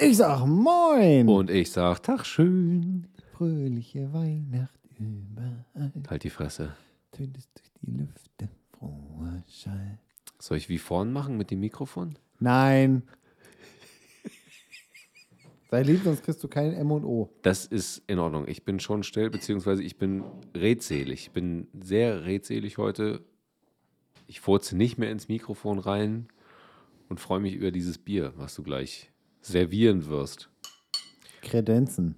Ich sag Moin. Und ich sag, Tag schön. Fröhliche Weihnacht überall. Halt die Fresse. Tönt es durch die Lüfte. Froher Schall. Soll ich wie vorn machen mit dem Mikrofon? Nein. Sei lieb, sonst kriegst du kein M und O. Das ist in Ordnung. Ich bin schon still, beziehungsweise ich bin redselig. Ich bin sehr redselig heute. Ich furze nicht mehr ins Mikrofon rein und freue mich über dieses Bier, was du gleich servieren wirst. Kredenzen.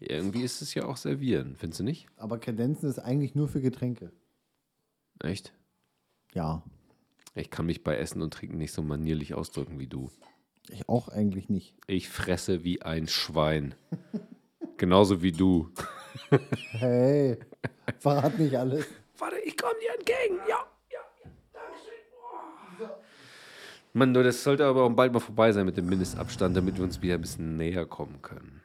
Irgendwie ist es ja auch servieren, findest du nicht? Aber Kredenzen ist eigentlich nur für Getränke. Echt? Ja. Ich kann mich bei Essen und Trinken nicht so manierlich ausdrücken wie du. Ich auch eigentlich nicht. Ich fresse wie ein Schwein. Genauso wie du. Hey, verrat nicht alles. Warte, ich komme dir entgegen. Ja, ja, ja. Dankeschön. Mann, du, das sollte aber auch bald mal vorbei sein mit dem Mindestabstand, damit wir uns wieder ein bisschen näher kommen können.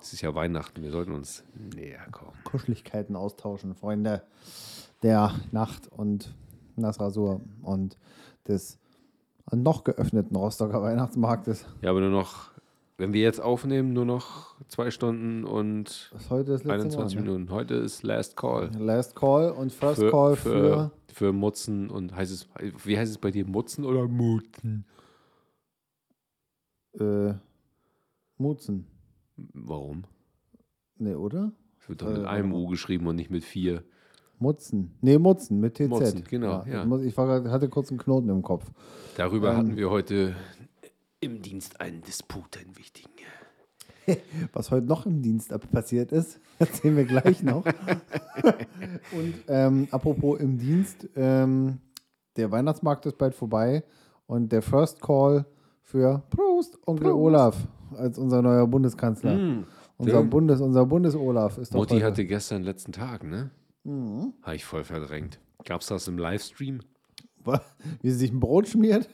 Es ist ja Weihnachten, wir sollten uns näher kommen. Kuscheligkeiten austauschen, Freunde der Nacht und Nasrasur und des noch geöffneten Rostocker Weihnachtsmarktes. Ja, aber nur noch, wenn wir jetzt aufnehmen, nur noch zwei Stunden und Das heute das letzte 21 Mal, ne? Minuten. Heute ist Last Call. Last Call und First Call für, für, für Mutzen und heißt es, wie heißt es bei dir, Mutzen oder Mutzen? äh, Mutzen. Warum? Ne, oder? Es wird doch mit Äh, einem U geschrieben und nicht mit vier. Mutzen. Ne, Mutzen mit TZ. Mutzen, genau, ja. Ich, muss, ich war, hatte kurz einen Knoten im Kopf. Darüber Ähm. hatten wir heute im Dienst einen Disput, einen wichtigen. Was heute noch im Dienst passiert ist, erzählen wir gleich noch. und ähm, apropos im Dienst, ähm, der Weihnachtsmarkt ist bald vorbei und der First Call für Prost, Onkel Prost. Olaf als unser neuer Bundeskanzler. Mm, Unser, Bundes, unser Bundes-Olaf ist doch Mutti heute. hatte gestern letzten Tag, ne? Mhm. Habe ich voll verdrängt. Gab's das im Livestream? Wie sie sich ein Brot schmiert.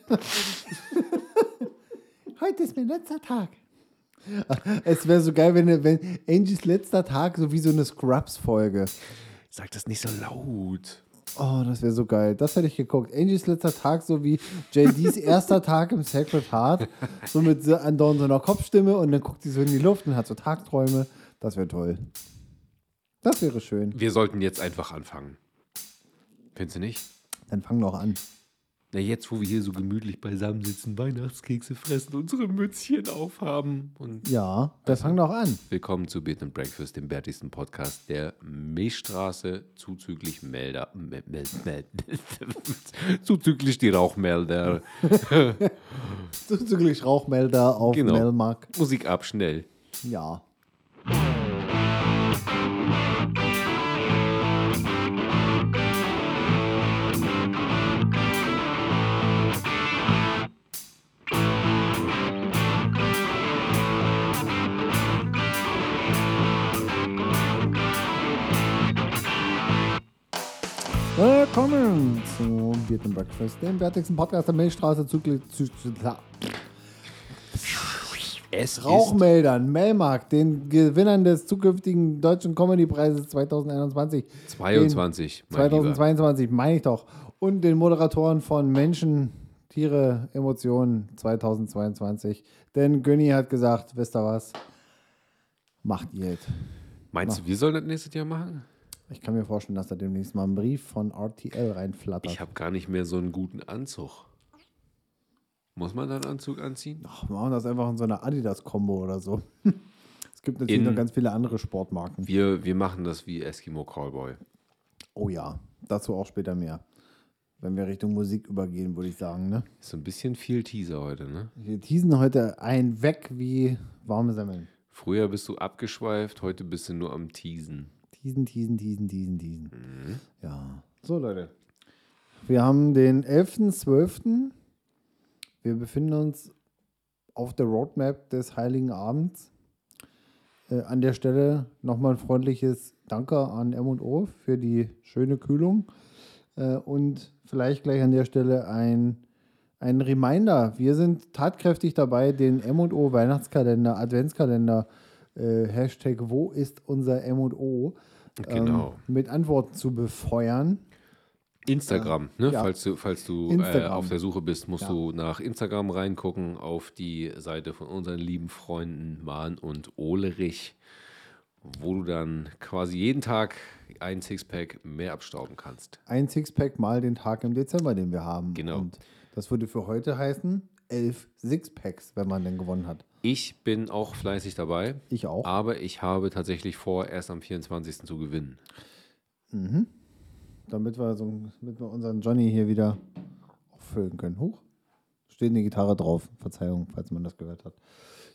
Heute ist mein letzter Tag. Es wäre so geil, wenn, wenn Angies letzter Tag so wie so eine Scrubs-Folge. Sag das nicht so laut. Oh, das wäre so geil. Das hätte ich geguckt. Angies letzter Tag, so wie JDs erster Tag im Sacred Heart. So mit so andauernd so einer Kopfstimme und dann guckt sie so in die Luft und hat so Tagträume. Das wäre toll. Das wäre schön. Wir sollten jetzt einfach anfangen. Findest du nicht? Dann fang doch an. Na, jetzt, wo wir hier so gemütlich beisammen sitzen, Weihnachtskekse fressen, unsere Mützchen aufhaben und Ja, dann fang doch an. Willkommen zu Beat and Breakfast, dem bärtigsten Podcast der Milchstraße, zuzüglich Melder, Mel, Mel, Mel, zuzüglich die Rauchmelder. Zuzüglich Rauchmelder auf Genau. Melmark. Musik ab, schnell. Ja. Willkommen zu and Breakfast, dem bärtigsten Podcast der Milchstraße. Zu, Es Rauchmeldern, Melmark, den Gewinnern des zukünftigen Deutschen Comedy-Preises 2021. ist 22, Den mein Lieber. 2022, meine ich doch. Und den Moderatoren von Menschen, Tiere, Emotionen 2022. Denn Günni hat gesagt, wisst ihr was? Macht ihr es. Meinst du, wir sollen das nächstes Jahr machen? Ich kann mir vorstellen, dass da demnächst mal ein Brief von RTL reinflattert. Ich habe gar nicht mehr so einen guten Anzug. Muss man dann einen Anzug anziehen? Ach, wir machen das einfach in so einer Adidas-Kombo oder so. Es gibt natürlich In- noch ganz viele andere Sportmarken. Wir, wir machen das wie Eskimo Callboy. Oh ja, dazu auch später mehr. Wenn wir Richtung Musik übergehen, würde ich sagen. Ne? Ist so ein bisschen viel Teaser heute, ne? Wir teasen heute ein weg wie warme Semmeln. Früher bist du abgeschweift, heute bist du nur am Teasen. Teasen, teasen, teasen, teasen, teasen. Ja. So, Leute. Wir haben den 11.12. Wir befinden uns auf der Roadmap des Heiligen Abends. Äh, an der Stelle nochmal ein freundliches Danke an M&O für die schöne Kühlung. Äh, und vielleicht gleich an der Stelle ein, ein Reminder. Wir sind tatkräftig dabei, den M&O Weihnachtskalender, Adventskalender, äh, Hashtag Wo ist unser M&O, Genau. ähm, mit Antworten zu befeuern. Instagram, ne? ja. falls du, falls du äh, auf der Suche bist, musst Ja. du nach Instagram reingucken, auf die Seite von unseren lieben Freunden Mahn und Olerich, wo du dann quasi jeden Tag ein Sixpack mehr abstauben kannst. Ein Sixpack mal den Tag im Dezember, den wir haben. Genau. Und das würde für heute heißen, elf Sixpacks, wenn man denn gewonnen hat. Ich bin auch fleißig dabei, Ich auch. aber ich habe tatsächlich vor, erst am 24. zu gewinnen. Damit wir, so, damit wir unseren Johnny hier wieder auffüllen können. Huch. Steht eine Gitarre drauf. Verzeihung, falls man das gehört hat.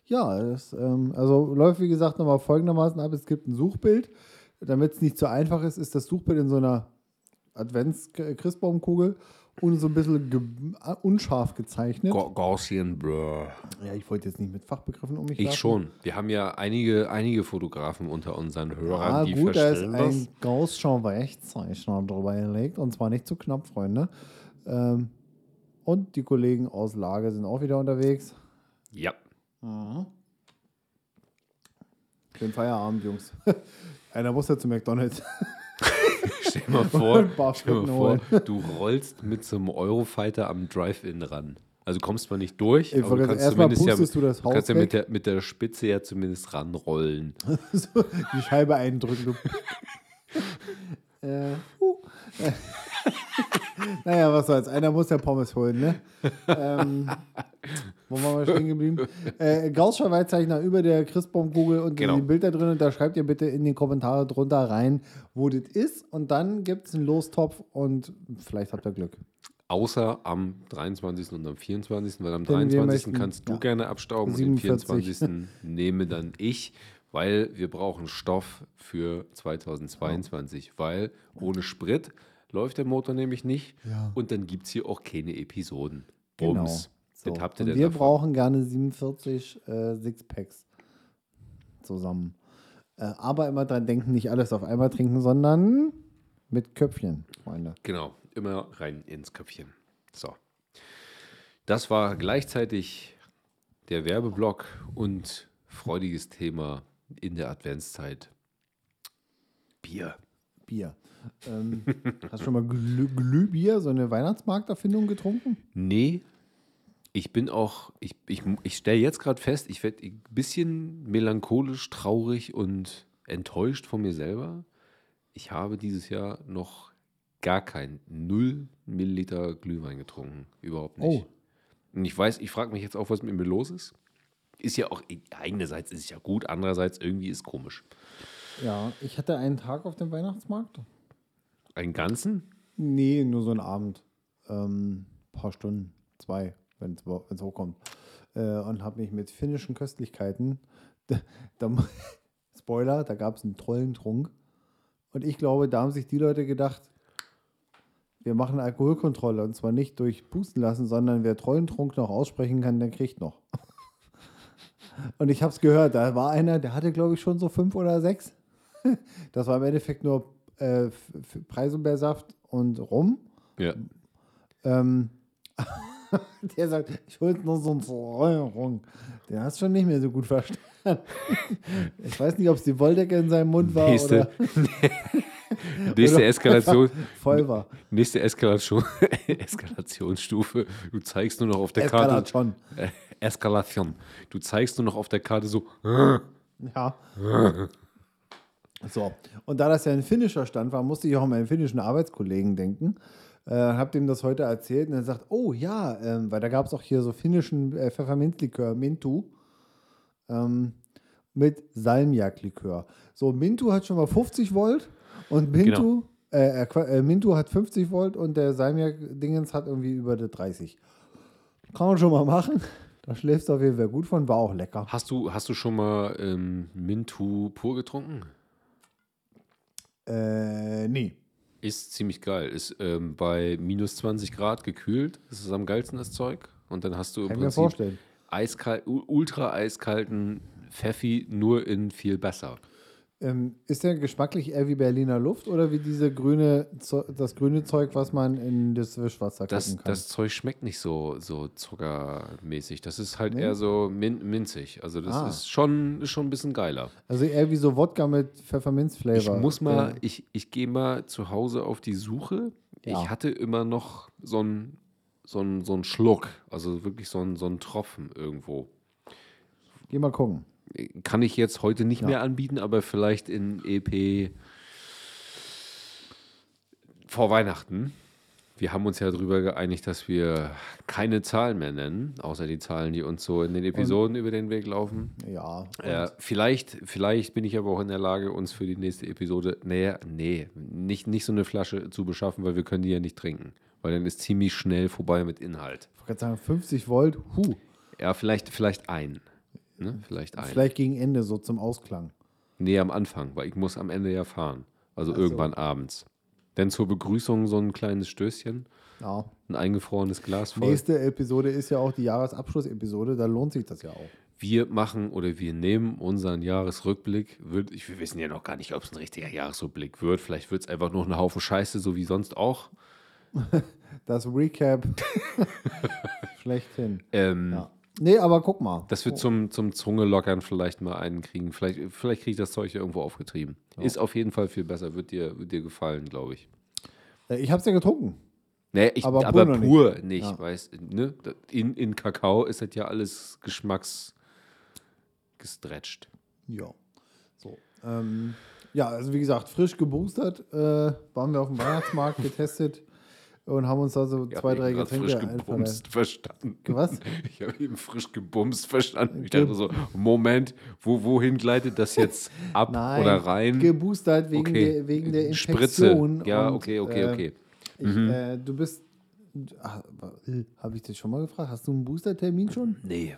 Ja, das, ähm, also läuft wie gesagt nochmal folgendermaßen ab. Es gibt ein Suchbild. Damit es nicht zu einfach ist, ist das Suchbild in so einer Advents-Christbaumkugel und so ein bisschen ge äh, unscharf gezeichnet. Ga- Gaussian Blur. Ja, ich wollte jetzt nicht mit Fachbegriffen um mich Ich werfen. schon. Wir haben ja einige, einige Fotografen unter unseren Hörern, Ah, die gut, da ist verstehen ein das. Gaußscher Weichzeichner drüber gelegt und zwar nicht zu knapp, Freunde. Ähm, und die Kollegen aus Lage sind auch wieder unterwegs. Ja. Schönen Feierabend, Jungs. Einer muss ja zu McDonalds. Stell mal vor, stell mal vor du rollst mit so einem Eurofighter am Drive-In ran. Also kommst zwar nicht durch, Ich aber du kannst zumindest ja, du das du kannst ja Haus mit der, mit der Spitze ja zumindest ranrollen. so, die Scheibe eindrücken. Du. äh, uh. naja, was soll's. Einer muss ja Pommes holen, ne? ähm, wo waren wir stehen geblieben? Äh, Gaußscher Weitzeichner über der Christbaumkugel und Genau. die Bilder drin. Und da schreibt ihr bitte in die Kommentare drunter rein, wo das ist. Und dann gibt es einen Lostopf und vielleicht habt ihr Glück. Außer am 23. und am 24., weil am Denn wir 23. möchten- kannst du ja. gerne abstauben und am 47. 24. nehme dann ich, weil wir brauchen Stoff für 2022, weil ohne Sprit läuft der Motor nämlich nicht Ja. und dann gibt es hier auch keine Episoden. Genau. Bums. So. Das habt ihr und wir davon. brauchen gerne 47 äh, Sixpacks zusammen. Äh, aber immer dran denken, nicht alles auf einmal trinken, sondern mit Köpfchen, Freunde. Genau, immer rein ins Köpfchen. So. Das war gleichzeitig der Werbeblock und freudiges Thema in der Adventszeit. Bier. Bier. Ähm, hast du schon mal Glüh Glühbier, so eine Weihnachtsmarkterfindung getrunken? Nee, ich bin auch, ich, ich, ich stelle jetzt gerade fest, ich werde ein bisschen melancholisch, traurig und enttäuscht von mir selber. Ich habe dieses Jahr noch gar kein 0 Milliliter Glühwein getrunken. Überhaupt nicht. Oh. Und ich weiß, ich frage mich jetzt auch, was mit mir los ist. Ist ja auch, einerseits ist es ja gut, andererseits irgendwie ist komisch. Ja, ich hatte einen Tag auf dem Weihnachtsmarkt. Einen ganzen? Nee, nur so einen Abend. Ähm, paar Stunden, zwei, wenn es hochkommt. Äh, und habe mich mit finnischen Köstlichkeiten, da, da, Spoiler, da gab es einen tollen Trunk. Und ich glaube, da haben sich die Leute gedacht, wir machen Alkoholkontrolle und zwar nicht durch Pusten lassen, sondern wer Trollentrunk noch aussprechen kann, der kriegt noch. Und ich habe es gehört, da war einer, der hatte, glaube ich, schon so fünf oder sechs. Das war im Endeffekt nur äh, Preiselbeersaft und Rum. Ja. Ähm, der sagt, ich hol jetzt noch so einen Trollentrunk. Der es schon nicht mehr so gut verstanden. Ich weiß nicht, ob es die Wolldecke in seinem Mund war Nächste, oder nächste Eskalation. voll war. Nächste Eskalation, Eskalationsstufe. Du zeigst nur noch auf der Karte. Eskalation. Äh, Eskalation. Du zeigst nur noch auf der Karte so. Ja. So, und da das ja ein finnischer Stand war, musste ich auch an meinen finnischen Arbeitskollegen denken. Äh, hab dem das heute erzählt und er sagt, oh ja, ähm, weil da gab es auch hier so finnischen äh, Pfefferminzlikör, Mintu, ähm, mit Salmiak-Likör. So, Mintu hat schon mal 50 Volt und Mintu, äh, äh, äh, Mintu hat 50 Volt und der Salmiak-Dingens hat irgendwie über die 30. Kann man schon mal machen. Da schläfst du auf jeden Fall gut von, war auch lecker. Hast du, hast du schon mal ähm, Mintu pur getrunken? Äh, nee. Ist ziemlich geil. Ist ähm, bei minus 20 Grad gekühlt. Das ist am geilsten das Zeug. Und dann hast du im Kann Prinzip vorstellen. eiskalt, ultra eiskalten Pfeffi nur in viel besser. Ähm, ist der geschmacklich eher wie Berliner Luft oder wie diese grüne, das grüne Zeug, was man in das Wischwasser Das, kippen kann? das Zeug schmeckt nicht so, so zuckermäßig. Das ist halt Nee? eher so min minzig. Also das Ah. ist, schon, schon ein bisschen geiler. also eher wie so Wodka mit Ich Pfefferminzflavor. muss mal, Ja. ich, ich gehe mal zu Hause auf die Suche. Ja. Ich hatte immer noch so einen so so Schluck, also wirklich so einen, so einen Tropfen irgendwo. Geh mal gucken. Kann ich jetzt heute nicht Ja. mehr anbieten, aber vielleicht in EP vor Weihnachten. Wir haben uns ja darüber geeinigt, dass wir keine Zahlen mehr nennen, außer die Zahlen, die uns so in den Episoden über den Weg laufen. Ja. Äh, vielleicht, vielleicht bin ich aber auch in der Lage, uns für die nächste Episode, nee, nee, nicht, nicht so eine Flasche zu beschaffen, weil wir können die ja nicht trinken. Weil dann ist ziemlich schnell vorbei mit Inhalt. Ich wollte sagen, 50 Volt, huh. Ja, vielleicht, vielleicht ein. Ne? Vielleicht ein. Vielleicht gegen Ende, so zum Ausklang. Nee, am Anfang, weil ich muss am Ende ja fahren. Also irgendwann abends. Dann zur Begrüßung so ein kleines Stößchen, Ja. ein eingefrorenes Glas voll. Nächste Episode ist ja auch die Jahresabschlussepisode, da lohnt sich das ja auch. Wir machen oder wir nehmen unseren Jahresrückblick. Wir wissen ja noch gar nicht, ob es ein richtiger Jahresrückblick wird. Vielleicht wird es einfach nur ein Haufen Scheiße, so wie sonst auch. Das Recap schlechthin. Ähm, Ja. Nee, aber guck mal. Dass wir zum, zum Zunge lockern vielleicht mal einen kriegen. Vielleicht, vielleicht kriege ich das Zeug ja irgendwo aufgetrieben. Ist auf jeden Fall viel besser. Wird dir, wird dir gefallen, glaube ich. Äh, Ich hab's ja getrunken. Nee, ich, Aber aber, pur pur nicht, Ja. weißt ne? In, in Kakao ist das ja alles geschmacks gestretcht. Ja. So. Ähm, ja, also wie gesagt, frisch geboostert äh, waren wir auf dem Weihnachtsmarkt getestet und haben uns da so Ich zwei, drei Getränke frisch gebumst verstanden. Was? Ich habe eben frisch gebumst verstanden. Ich dachte so, Moment, wo, wohin gleitet das jetzt ab Nein, oder rein? geboostert wegen, Okay. der, wegen der Spritze. Infektion. Ja, und, okay, okay, äh, okay. Ich, äh, du bist. Habe ich dich schon mal gefragt? Hast du einen Boostertermin schon? Nee.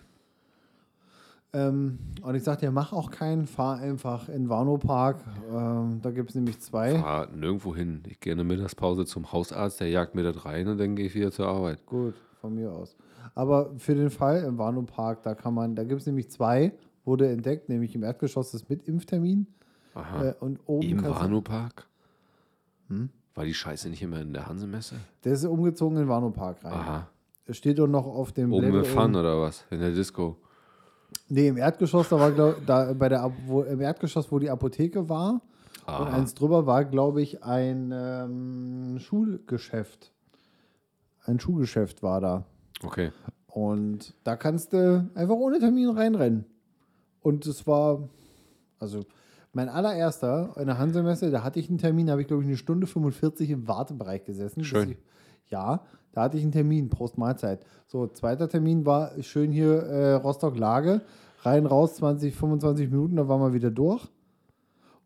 Ähm, und ich sagte, ja, mach auch keinen, fahr einfach in Warnow Park. Ähm, da gibt es nämlich zwei. Fahr nirgendwo hin. Ich gehe in der Mittagspause zum Hausarzt, der jagt mir das rein und dann gehe ich wieder zur Arbeit. Gut, von mir aus. Aber für den Fall im Warnow Park, da kann man, da gibt es nämlich zwei, wurde entdeckt, nämlich im Erdgeschoss das mit Impftermin. Aha. Äh, und oben Im kannst du- Warnow-Park? War die Scheiße nicht immer in der Hansemesse? Der ist umgezogen in den Warnow Park rein. Aha. Es steht doch noch auf dem Oben Label mit Fun oder was? In der Disco. Nee, im Erdgeschoss, da war glaub, da bei der wo, im Erdgeschoss, wo die Apotheke war. Und Aha. eins drüber war, glaube ich, ein ähm, Schulgeschäft. Ein Schuhgeschäft war da. Okay. Und da kannst du einfach ohne Termin reinrennen. Und es war, also mein allererster in der Hansemesse, da hatte ich einen Termin, da habe ich glaube ich eine Stunde 45 im Wartebereich gesessen. Schön. Ich, ja, da hatte ich einen Termin, Prost Mahlzeit. So, zweiter Termin war schön hier äh, Rostock-Lage. Rein, raus, 20, 25 Minuten, da waren wir wieder durch.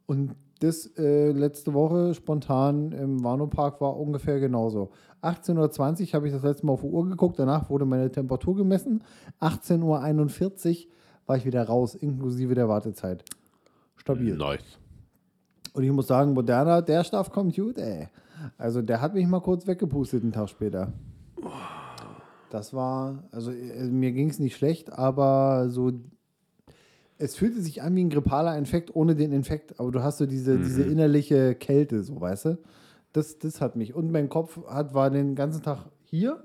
Und das äh, letzte Woche spontan im Warnow-Park war ungefähr genauso. 18.20 Uhr habe ich das letzte Mal auf die Uhr geguckt, danach wurde meine Temperatur gemessen. 18.41 Uhr war ich wieder raus, inklusive der Wartezeit. Stabil. Nice. Und ich muss sagen, Moderna, der Stoff kommt gut, ey. Also der hat mich mal kurz weggepustet einen Tag später. Das war, also äh, mir ging es nicht schlecht, aber so, es fühlte sich an wie ein grippaler Infekt ohne den Infekt, aber du hast so diese, diese innerliche Kälte, so weißt du. Das, das hat mich. Und mein Kopf hat, war den ganzen Tag hier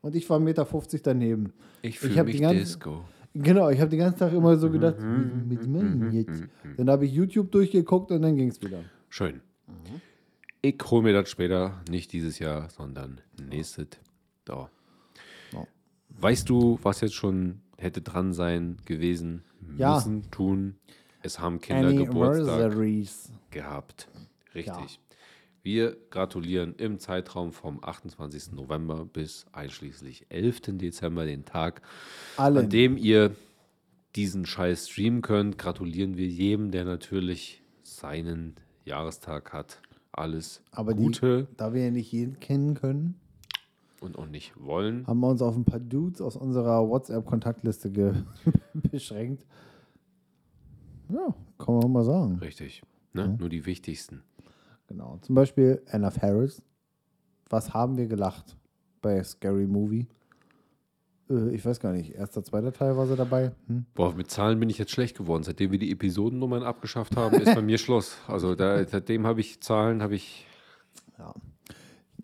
und ich war 1,50 Meter daneben. Ich fühle mich die ganze- Disco. Genau, ich habe den ganzen Tag immer so gedacht, wie machen wir jetzt? Dann habe ich YouTube durchgeguckt und dann ging es wieder. Schön. Ich hole mir das später, nicht dieses Jahr, sondern nächstes. Da. Ja. Weißt du, was jetzt schon hätte dran sein gewesen, Ja. müssen, tun? Es haben Kinder Geburtstag gehabt. Richtig. Wir gratulieren im Zeitraum vom 28. November bis einschließlich 11. Dezember, den Tag, Allen. an dem ihr diesen Scheiß streamen könnt. Gratulieren wir jedem, der natürlich seinen Jahrestag hat. Alles Aber die- Gute Da wir ja nicht jeden kennen können, und auch nicht wollen. haben wir uns auf ein paar Dudes aus unserer WhatsApp-Kontaktliste beschränkt. Ja, kann man mal sagen. Richtig. Ne? Nur die wichtigsten. Genau. Zum Beispiel Anna Faris. Was haben wir gelacht bei Scary Movie? Äh, ich weiß gar nicht. Erster, zweiter Teil war sie dabei. Hm? Boah, mit Zahlen bin ich jetzt schlecht geworden. Seitdem wir die Episodennummern abgeschafft haben, ist bei mir Schluss. Also da, seitdem habe ich Zahlen, habe ich. Ja.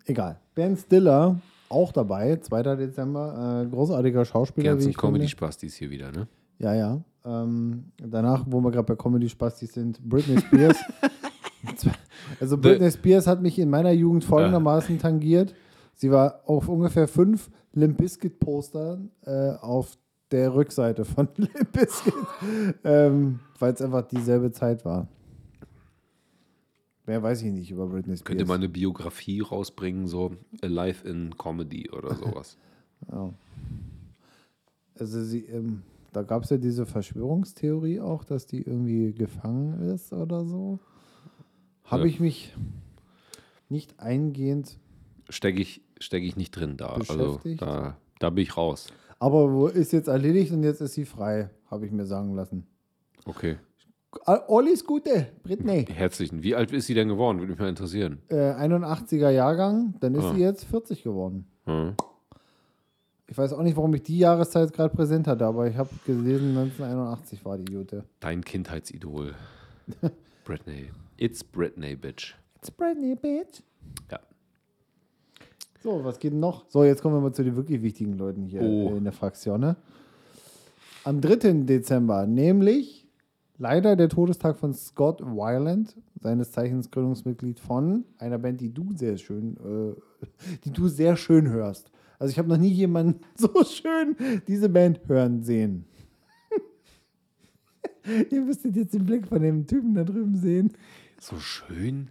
Egal. Ben Stiller auch dabei. 2. Dezember. Äh, großartiger Schauspieler. Ganzen. Comedy-Spastis hier wieder, ne? Ja, ja. Ähm, danach, wo wir gerade bei Comedy-Spastis sind, Britney Spears. Also Britney Spears hat mich in meiner Jugend folgendermaßen tangiert. Sie war auf ungefähr fünf Limp Bizkit Postern äh, auf der Rückseite von Limp Bizkit, ähm, weil es einfach dieselbe Zeit war. Mehr weiß ich nicht über Britney Spears. Könnte man eine Biografie rausbringen, so Alive in Comedy oder sowas. Ja. Also sie, ähm, da gab es ja diese Verschwörungstheorie auch, dass die irgendwie gefangen ist oder so. Habe Ja. ich mich nicht eingehend, Stecke ich, steck ich nicht drin da. Also da, da bin ich raus. aber wo ist jetzt erledigt und jetzt ist sie frei, habe ich mir sagen lassen. Okay. Ah, Ollis Gute, Britney. Herzlichen. Wie alt ist sie denn geworden? Würde mich mal interessieren. Äh, 81er Jahrgang, dann ist Ah. sie jetzt 40 geworden. Hm. Ich weiß auch nicht, warum ich die Jahreszeit gerade präsent hatte, aber ich habe gelesen, 1981 war die Jute. Dein Kindheitsidol. Britney. It's Britney, bitch. It's Britney, bitch. So, was geht denn noch? So, jetzt kommen wir mal zu den wirklich wichtigen Leuten hier Oh. äh, in der Fraktion. Ne? Am 3. Dezember, nämlich leider der Todestag von Scott Weiland, seines Zeichens Gründungsmitglied von einer Band, die du sehr schön, äh, die du sehr schön hörst. Also ich habe noch nie jemanden so schön diese Band hören sehen. Ihr müsstet jetzt den Blick von dem Typen da drüben sehen. So schön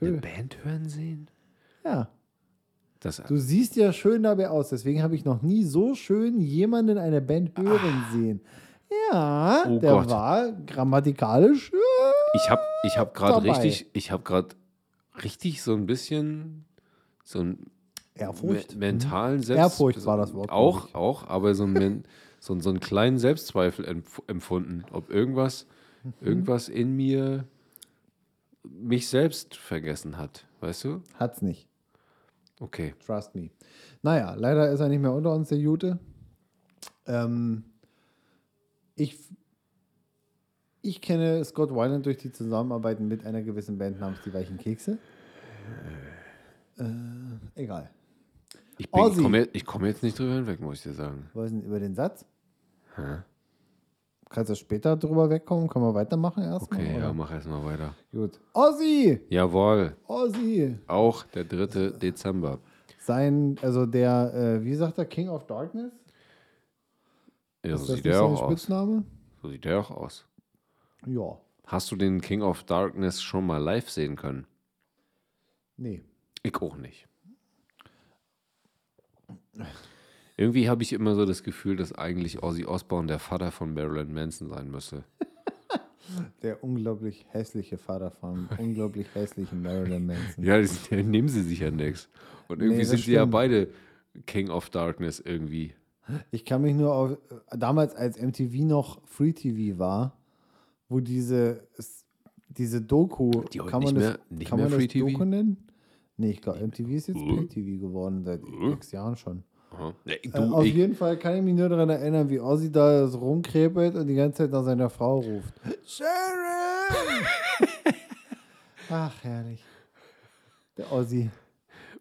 eine Band hören sehen. Ja. Das, Du siehst ja schön dabei aus, deswegen habe ich noch nie so schön jemanden eine Band hören sehen. Ja, Oh der Gott. war grammatikalisch. äh, ich habe ich hab gerade richtig, ich habe gerade richtig so ein bisschen so ein Ehrfurcht. me mentalen Selbst Ehrfurcht war das Wort, Auch, auch, aber so, ein, so, so einen kleinen Selbstzweifel empf empfunden, ob irgendwas, Mhm. irgendwas in mir mich selbst vergessen hat. Weißt du? Hat's nicht. Okay. Trust me. Naja, leider ist er nicht mehr unter uns, der Jute. Ähm, ich, ich kenne Scott Weiland durch die Zusammenarbeit mit einer gewissen Band namens Die Weichen Kekse. Äh, egal. Ich, bin- ich komme ich komm jetzt nicht drüber hinweg, muss ich dir sagen. Was ist denn über den Satz? Hä? Kannst du später drüber wegkommen? Können wir weitermachen erstmal? Okay, oder? ja, mach erstmal weiter. Gut. Ozzy! Jawohl, Ozzy! auch der 3. Dezember. Sein, also der, äh, wie sagt er, King of Darkness? Ja, so sieht er sein auch aus. Spitzname? So sieht er auch aus. Ja. Hast du den King of Darkness schon mal live sehen können? Nee. Ich auch nicht. Irgendwie habe ich immer so das Gefühl, dass eigentlich Ozzy Osbourne der Vater von Marilyn Manson sein müsste. Der unglaublich hässliche Vater von unglaublich hässlichen Marilyn Manson. Ja, das, nehmen sie sich ja nichts. Und irgendwie Nee, das sind sie ja stimmt. beide King of Darkness irgendwie. Ich kann mich nur auf, damals als MTV noch Free TV war, wo diese, es- diese Doku, Die kann man nicht das, mehr- nicht kann man Free das? Doku nennen? Nee, ich glaube, MTV ist jetzt Äh? Pay TV geworden, seit sechs Jahren schon. Ja, Äh, du, auf ich, jeden Fall kann ich mich nur daran erinnern, wie Ozzy da so rumkrepelt und die ganze Zeit nach seiner Frau ruft. Sharon! Ach, herrlich. Der Ozzy.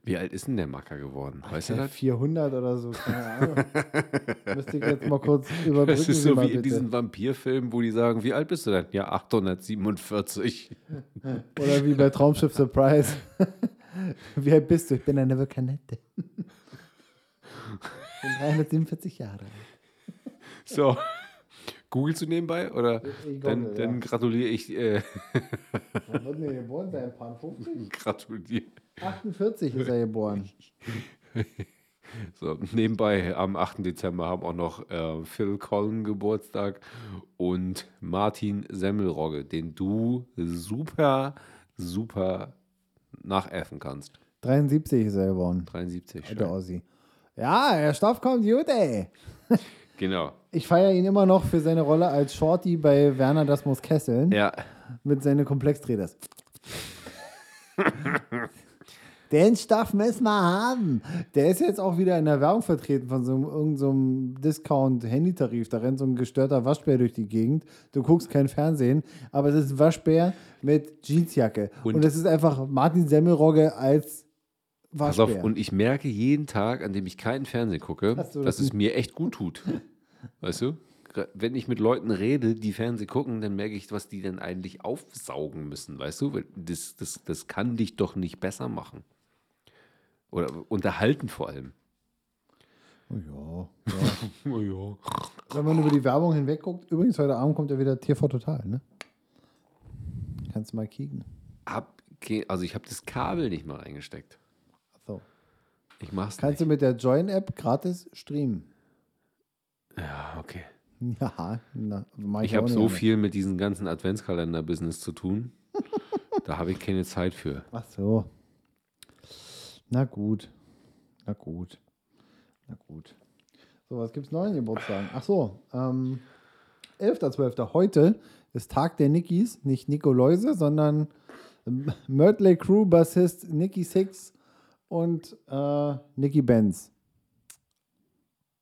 wie alt ist denn der Macker geworden? Weißt du das? 400 oder so, keine Ahnung. Müsste ich jetzt mal kurz überbrücken. Das ist so wie in bitte. diesen Vampirfilmen, wo die sagen, wie alt bist du denn? Ja, 847. Oder wie bei Traumschiff Surprise. wie alt bist du? Ich bin eine Vulkanette. Ich bin 347 Jahre alt. So. Googlest du nebenbei? Oder Ich dann, google, dann ja. gratuliere ich, äh, Wann wird er geboren sein? Paar 50? gratuliere. 48 ist er geboren. So, nebenbei am 8. Dezember haben auch noch äh, Phil Collin Geburtstag und Martin Semmelrogge, den du super, super nachäffen kannst. 73 ist er geworden. 73. Der schön. Ossi. Ja, der Stoff kommt gut, ey. Genau. Ich feiere ihn immer noch für seine Rolle als Shorty bei Werner Das muss kesseln Ja, mit seinen Komplexträders. Den Stoff müssen wir haben. Der ist jetzt auch wieder in der Werbung vertreten von so einem, irgend so Discount-Handytarif. Da rennt so ein gestörter Waschbär durch die Gegend. Du guckst kein Fernsehen, aber es ist ein Waschbär mit Jeansjacke. Und, Und- es ist einfach Martin Semmelrogge als pass Waschbär. auf. Und ich merke jeden Tag, an dem ich keinen Fernsehen gucke, dass das es mir echt gut tut. Weißt du? wenn ich mit Leuten rede, die Fernsehen gucken, dann merke ich, was die denn eigentlich aufsaugen müssen, weißt du? Das, das, das kann dich doch nicht besser machen. Oder unterhalten vor allem. Oh ja, ja. Oh ja. Wenn man über die Werbung hinweg guckt, übrigens heute Abend kommt ja wieder TV Total, ne? Kannst du mal kicken. Hab, also ich habe das Kabel nicht mal reingesteckt. Ich mach's Kannst du mit der Join-App gratis streamen. nicht. Ja, okay. Ja, na, mach Ich auch habe nicht so anders. viel mit diesem ganzen Adventskalender-Business zu tun. da habe ich keine Zeit für. Ach so. Na gut. Na gut. Na gut. So, was gibt's noch in Geburtstagen? Ach so, ähm, 11.12. Heute ist Tag der Nickys. Nicht Nico Läuse, sondern Mötley Crew Bassist Nicky Six und äh, Nicky Benz.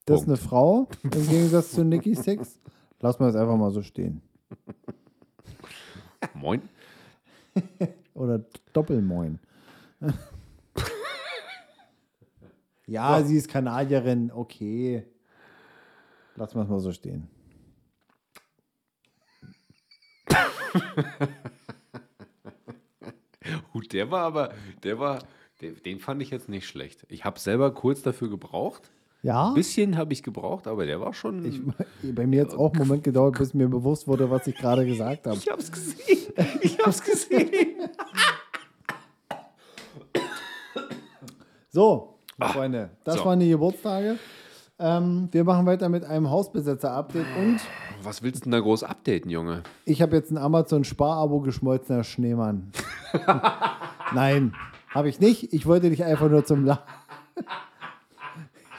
Das ist eine Frau im Gegensatz zu Nicky Six. Lass mal das einfach mal so stehen. Moin. Oder Doppelmoin. ja, sie ist Kanadierin, okay. Lass mal es mal so stehen. Gut, der war aber, der war, der, den fand ich jetzt nicht schlecht. Ich habe selber kurz dafür gebraucht. Ja, Ein bisschen habe ich gebraucht, aber der war schon. ich, bei mir hat es auch einen Moment gedauert, bis mir bewusst wurde, was ich gerade gesagt habe. ich habe es gesehen. Ich habe es gesehen. So, Freunde, das so. waren die Geburtstage. Ähm, wir machen weiter mit einem Hausbesetzer-Update und Was willst du denn da groß updaten, Junge? ich habe jetzt ein Amazon-Spar-Abo geschmolzener Schneemann. Nein, habe ich nicht. Ich wollte dich einfach nur zum Lachen.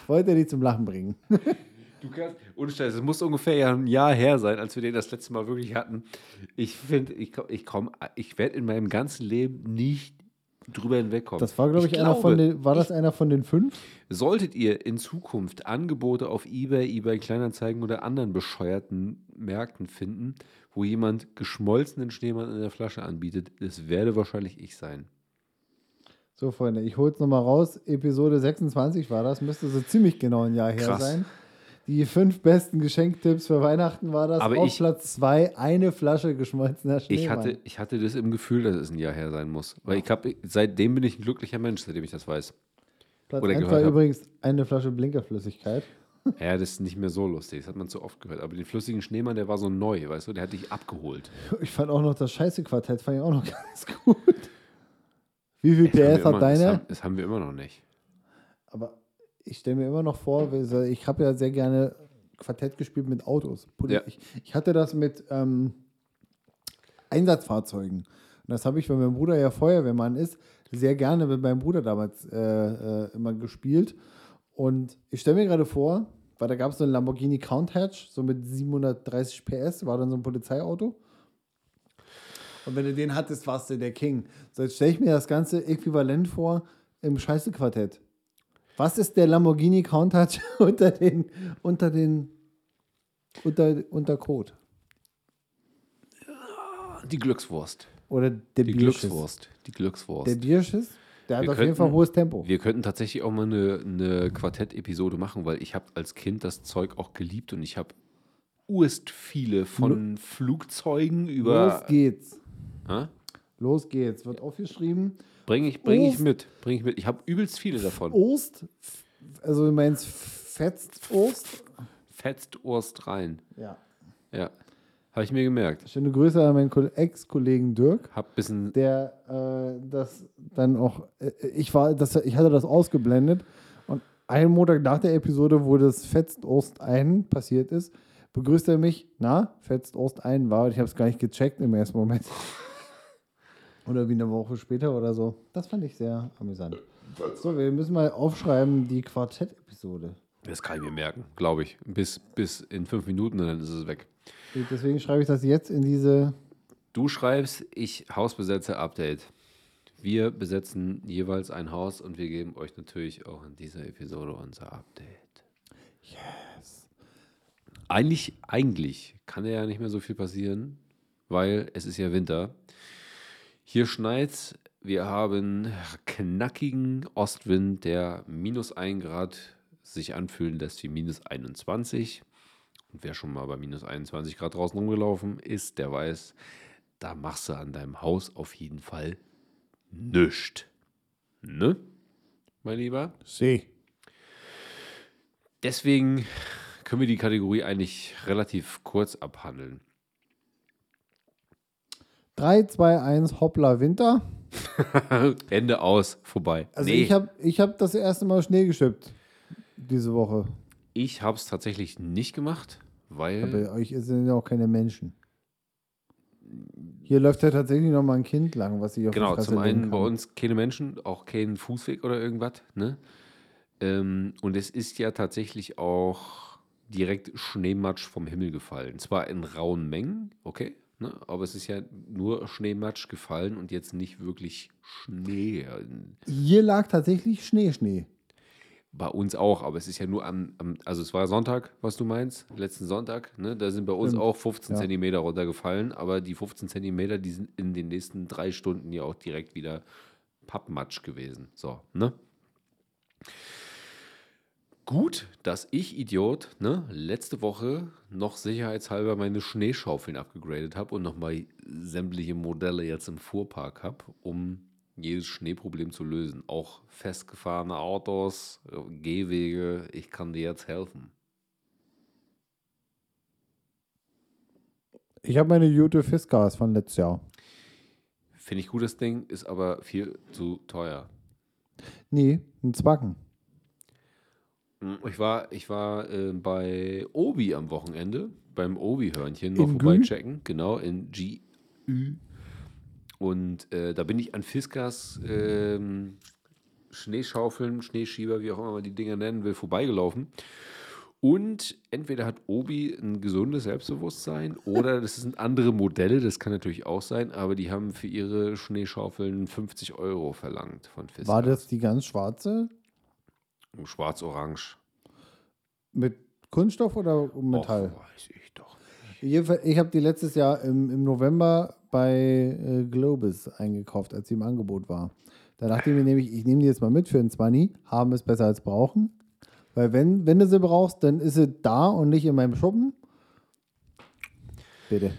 Ich wollte dich zum Lachen bringen. Du kannst, ohne Scheiß, es muss ungefähr ein Jahr her sein, als wir den das letzte Mal wirklich hatten. Ich finde, ich, ich, komm- ich werde in meinem ganzen Leben nicht drüber hinwegkommen. Das war, glaube ich, einer von den. War das einer von den fünf? Solltet ihr in Zukunft Angebote auf eBay, eBay Kleinanzeigen oder anderen bescheuerten Märkten finden, wo jemand geschmolzenen Schneemann in der Flasche anbietet, das werde wahrscheinlich ich sein. So, Freunde, ich hole es nochmal raus. Episode 26 war das. Müsste so ziemlich genau ein Jahr her Krass. sein. Die fünf besten Geschenktipps für Weihnachten war das. Aber Auf ich- Platz zwei eine Flasche geschmolzener Schneemann. Ich hatte, ich hatte das im Gefühl, dass es ein Jahr her sein muss. Weil ich habe, seitdem bin ich ein glücklicher Mensch, seitdem ich das weiß. Platz oder 1 gehört war hab. übrigens eine Flasche Blinkerflüssigkeit. Ja, das ist nicht mehr so lustig. Das hat man zu oft gehört. Aber den flüssigen Schneemann, der war so neu, weißt du, der hat dich abgeholt. Ich fand auch noch das Scheiße-Quartett, fand ich auch noch ganz gut. Wie viel Das PS hat immer- Das deine? haben, das haben wir immer noch nicht. Aber ich stelle mir immer noch vor, ich habe ja sehr gerne Quartett gespielt mit Autos. Ja. Ich, ich hatte das mit ähm, Einsatzfahrzeugen. Und das habe ich, weil mein Bruder ja Feuerwehrmann ist, sehr gerne mit meinem Bruder damals äh, äh, immer gespielt. Und ich stelle mir gerade vor, weil da gab es so einen Lamborghini Countach, so mit 730 PS, war dann so ein Polizeiauto. Und wenn du den hattest, warst du der King. So, jetzt stelle ich mir das Ganze äquivalent vor im Scheiße-Quartett. Was ist der Lamborghini Countach unter den, unter den, unter, unter Code? Die Glückswurst. Oder der Die Bierschiss? Glückswurst. Die Glückswurst. Der Bierschiss? Der hat Wir auf jeden könnten- Fall hohes Tempo. Wir könnten tatsächlich auch mal eine, eine Quartett-Episode machen, weil ich habe als Kind das Zeug auch geliebt und ich habe urst viele von Flugzeugen über. Los geht's. Hä? Los geht's. Wird aufgeschrieben. Bring ich, bring ich mit. Bring ich mit. Ich habe übelst viele davon. Ost, also du meinst Fetzt Ost? Fetzt Urst rein. Ja. Ja. Habe ich mir gemerkt. Schöne Grüße an meinen Ko- Ex-Kollegen Dirk. Hab bisschen. der äh, das dann auch, äh, ich war, das, ich hatte das ausgeblendet und einen Montag nach der Episode, wo das Fetzt Ost ein passiert ist, begrüßt er mich, na, Fetzt Ost ein war ich habe es gar nicht gecheckt im ersten Moment. Oder wie eine Woche später oder so. Das fand ich sehr amüsant. So, wir müssen mal aufschreiben, die Quartett-Episode. Das kann ich mir merken, glaube ich. Bis, bis in fünf Minuten und dann ist es weg. Deswegen schreibe ich das jetzt in diese. Du schreibst, ich Hausbesetzer-Update. Wir besetzen jeweils ein Haus und wir geben euch natürlich auch in dieser Episode unser Update. Yes. Eigentlich, eigentlich kann ja nicht mehr so viel passieren, weil es ist ja Winter. Hier schneit's. Wir haben knackigen Ostwind, der minus 1 Grad sich anfühlen lässt wie minus 21. Und wer schon mal bei minus 21 Grad draußen rumgelaufen ist, der weiß, da machst du an deinem Haus auf jeden Fall nichts. Ne? Mein Lieber? See. Deswegen können wir die Kategorie eigentlich relativ kurz abhandeln. 3, 2, 1, hoppla, Winter. Ende aus, vorbei. Also Nee. ich habe ich hab das erste Mal Schnee geschippt diese Woche. Ich habe es tatsächlich nicht gemacht, weil Aber euch sind ja auch keine Menschen. Hier läuft ja tatsächlich noch mal ein Kind lang, was ich auf genau zum einen bei uns keine Menschen, auch kein Fußweg oder irgendwas. Ne? Ähm, und es ist ja tatsächlich auch direkt Schneematsch vom Himmel gefallen. Zwar in rauen Mengen, okay, ne? aber es ist ja nur Schneematsch gefallen und jetzt nicht wirklich Schnee. Hier lag tatsächlich Schnee, Schnee. Bei uns auch, aber es ist ja nur am, am also es war Sonntag, was du meinst, letzten Sonntag, ne? Da sind bei uns Stimmt. auch 15 Ja. Zentimeter runtergefallen, aber die 15 Zentimeter, die sind in den nächsten drei Stunden ja auch direkt wieder Pappmatsch gewesen. So, ne? Gut, dass ich, Idiot, ne, letzte Woche noch sicherheitshalber meine Schneeschaufeln abgegradet habe und nochmal sämtliche Modelle jetzt im Fuhrpark habe, um jedes Schneeproblem zu lösen. Auch festgefahrene Autos, Gehwege, ich kann dir jetzt helfen. Ich habe meine Jute Fiskars von letztes Jahr. Finde ich gut, das Ding, ist aber viel zu teuer. Nee, ein Zwacken. Hm, Ich war, ich war äh, bei Obi am Wochenende, beim Obi-Hörnchen Gü? vorbeichecken, genau, in GÜ. Und äh, da bin ich an Fiskars ähm, Schneeschaufeln, Schneeschieber, wie auch immer man die Dinger nennen will, vorbeigelaufen. Und entweder hat Obi ein gesundes Selbstbewusstsein oder das sind andere Modelle, das kann natürlich auch sein, aber die haben für ihre Schneeschaufeln 50 Euro verlangt von Fiskars. War das die ganz schwarze? Schwarz-Orange. Mit Kunststoff oder Metall? Och, weiß ich doch. Jedenfalls, Ich habe die letztes Jahr im, im November bei äh, Globus eingekauft, als sie im Angebot war. Da dachte ich mir nämlich, ich nehme die jetzt mal mit für ein 20. Haben ist besser als brauchen. Weil wenn, wenn du sie brauchst, dann ist sie da und nicht in meinem Schuppen. Bitte.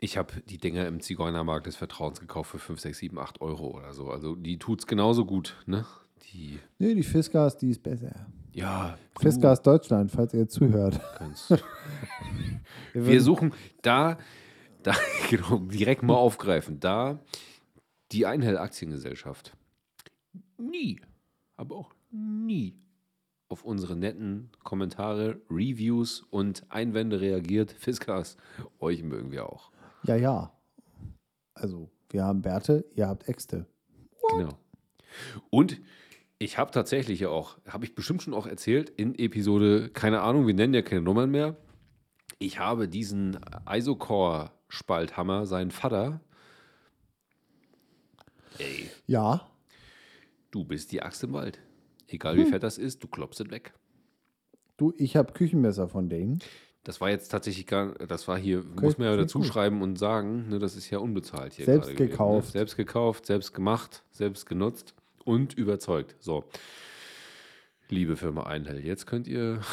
Ich habe die Dinger im Zigeunermarkt des Vertrauens gekauft für 5, 6, 7, 8 Euro oder so. Also die tut's genauso gut, ne? Die, Nee, die Fiskars, die ist besser. ja, Fiskars Deutschland, falls ihr zuhört. kannst. Wir suchen da, da genau, direkt mal aufgreifen. Da die Einhell Aktiengesellschaft nie, aber auch nie auf unsere netten Kommentare, Reviews und Einwände reagiert. Fiskars, euch mögen wir auch. Ja, ja. Also, wir haben Bärte, ihr habt Äxte. Genau. Und ich habe tatsächlich ja auch, habe ich bestimmt schon auch erzählt, in Episode, keine Ahnung, wir nennen ja keine Nummern mehr. Ich habe diesen Isocore-Spalthammer, seinen Vater. Ey, Ja. du bist die Axt im Wald. Egal wie fett das ist, du klopfst es weg. Du, ich habe Küchenmesser von denen. Das war jetzt tatsächlich gar, das war hier, Okay, muss man ja dazu schreiben und sagen, ne, das ist ja unbezahlt hier. Selbst gerade gewesen, gekauft. Ne? Selbst gekauft, selbst gemacht, selbst genutzt und überzeugt. So. Liebe Firma Einhell, jetzt könnt ihr.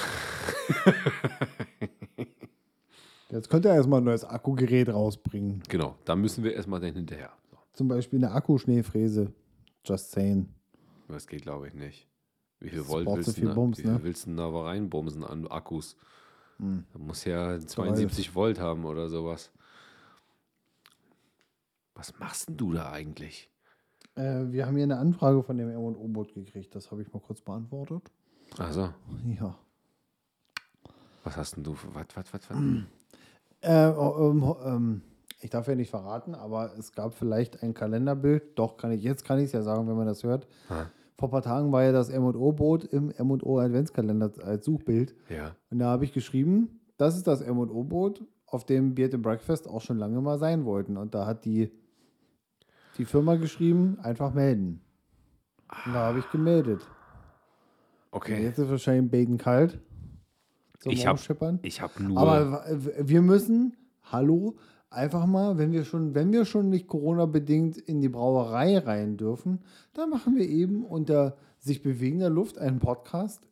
Jetzt könnt ihr erstmal ein neues Akkugerät rausbringen. Genau, da müssen wir erstmal dann hinterher. So, Zum Beispiel eine Akkuschneefräse. Just saying. das geht, glaube ich, nicht. Wie viel Das Volt willst, so du viel Bums, wie viel ne? willst du da reinbumsen an Akkus? Hm. Da muss ja 72 Volt haben oder sowas. Was machst denn du da eigentlich? Äh, wir haben hier eine Anfrage von dem M&O-Boot gekriegt. Das habe ich mal kurz beantwortet. Also, Ja. was hast denn du für. Was, was, was, was? Äh, oh, ähm, oh, ähm, ich darf ja nicht verraten, aber es gab vielleicht ein Kalenderbild. Doch, kann ich, jetzt kann ich es ja sagen, wenn man das hört. Ah. Vor ein paar Tagen war ja das M&O-Boot im M&O-Adventskalender als Suchbild. Ja. Und da habe ich geschrieben, das ist das M&O-Boot, auf dem Beard and Breakfast auch schon lange mal sein wollten. Und da hat die, die Firma geschrieben, einfach melden. Und da habe ich gemeldet. Und Okay. Jetzt ist wahrscheinlich Baden kalt. Zum Ich hab- habe nur. Aber wir müssen, hallo, einfach mal, wenn wir schon, wenn wir schon nicht Corona-bedingt in die Brauerei rein dürfen, dann machen wir eben unter sich bewegender Luft einen Podcast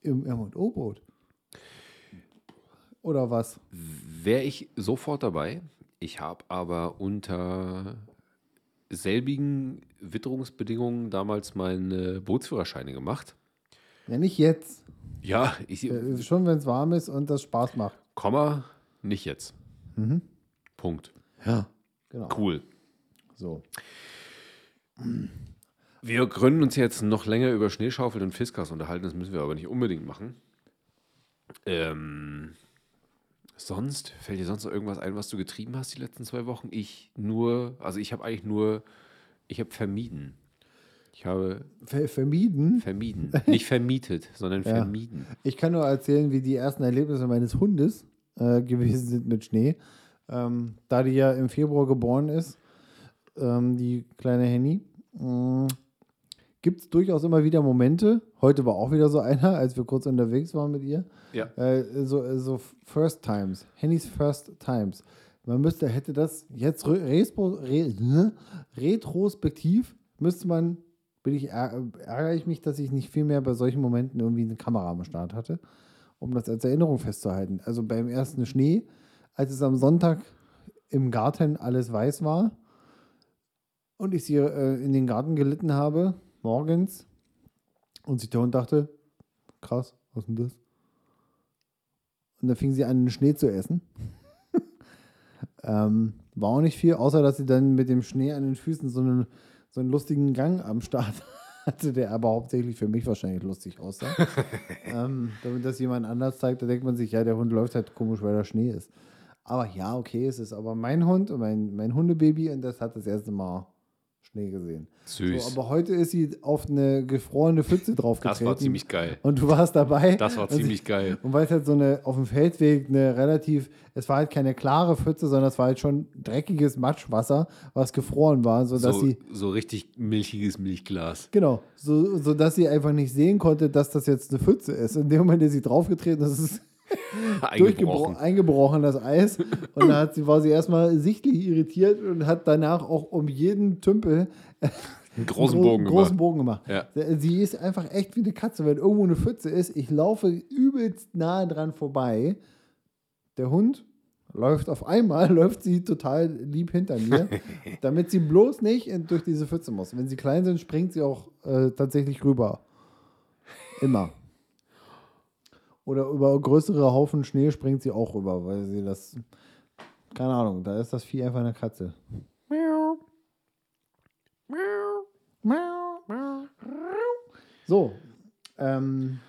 im M&O-Boot. oder was? Wäre ich sofort dabei. Ich habe aber unter selbigen Witterungsbedingungen damals meine Bootsführerscheine gemacht. Ja, nicht jetzt. Ja, ich Äh, Schon wenn es warm ist und das Spaß macht. Komma, nicht jetzt. Punkt. Ja. Genau. Cool. So. Wir können uns jetzt noch länger über Schneeschaufel und Fiskas unterhalten, das müssen wir aber nicht unbedingt machen. Ähm, sonst, fällt dir sonst noch irgendwas ein, was du getrieben hast die letzten zwei Wochen? Ich nur, also ich habe eigentlich nur, ich habe vermieden. Ich habe Ver vermieden. vermieden. Nicht vermietet, sondern Ja. vermieden. Ich kann nur erzählen, wie die ersten Erlebnisse meines Hundes äh, gewesen sind mit Schnee. Ähm, da die ja im Februar geboren ist, ähm, die kleine Henny, gibt es durchaus immer wieder Momente. Heute war auch wieder so einer, als wir kurz unterwegs waren mit ihr. Ja. Äh, so, äh, so First Times. Hennys First Times. Man müsste, hätte das jetzt ne? retrospektiv, müsste man, bin ich, ärg- ärgere ich mich, dass ich nicht viel mehr bei solchen Momenten irgendwie eine Kamera am Start hatte, um das als Erinnerung festzuhalten. Also beim ersten Schnee, als es am Sonntag im Garten alles weiß war und ich sie äh, in den Garten gelitten habe, morgens, und sich der Hund dachte, krass, was ist denn das? Und dann fing sie an, den Schnee zu essen. ähm, war auch nicht viel, außer dass sie dann mit dem Schnee an den Füßen so einen, so einen lustigen Gang am Start hatte, der aber hauptsächlich für mich wahrscheinlich lustig aussah. ähm, damit das jemand anders zeigt, da denkt man sich, ja, der Hund läuft halt komisch, weil da Schnee ist. Aber ja, okay, es ist aber mein Hund und mein, mein Hundebaby und das hat das erste Mal Schnee gesehen. Süß. So, aber heute ist sie auf eine gefrorene Pfütze das draufgetreten. war ziemlich geil. Und du warst dabei. Das war Und ziemlich geil. und weil es halt so eine auf dem Feldweg eine relativ, es war halt keine klare Pfütze, sondern es war halt schon dreckiges Matschwasser, was gefroren war, sodass So, sie, so richtig milchiges Milchglas. genau, so, sodass sie einfach nicht sehen konnte, dass das jetzt eine Pfütze ist. In dem Moment ist sie draufgetreten, das ist durchgebrochen, Eingebrochen. eingebrochen, das Eis. Und da hat sie, war sie erstmal sichtlich irritiert und hat danach auch um jeden Tümpel Einen großen gro- Bogen großen gemacht. Bogen gemacht. Ja. Sie ist einfach echt wie eine Katze. Wenn irgendwo eine Pfütze ist, ich laufe übelst nahe dran vorbei. Der Hund läuft auf einmal, läuft sie total lieb hinter mir, damit sie bloß nicht durch diese Pfütze muss. Wenn sie klein sind, springt sie auch äh, tatsächlich rüber. Immer. Oder über größere Haufen Schnee springt sie auch rüber, weil sie das. Keine Ahnung, da ist das Vieh einfach eine Katze. So. Ähm,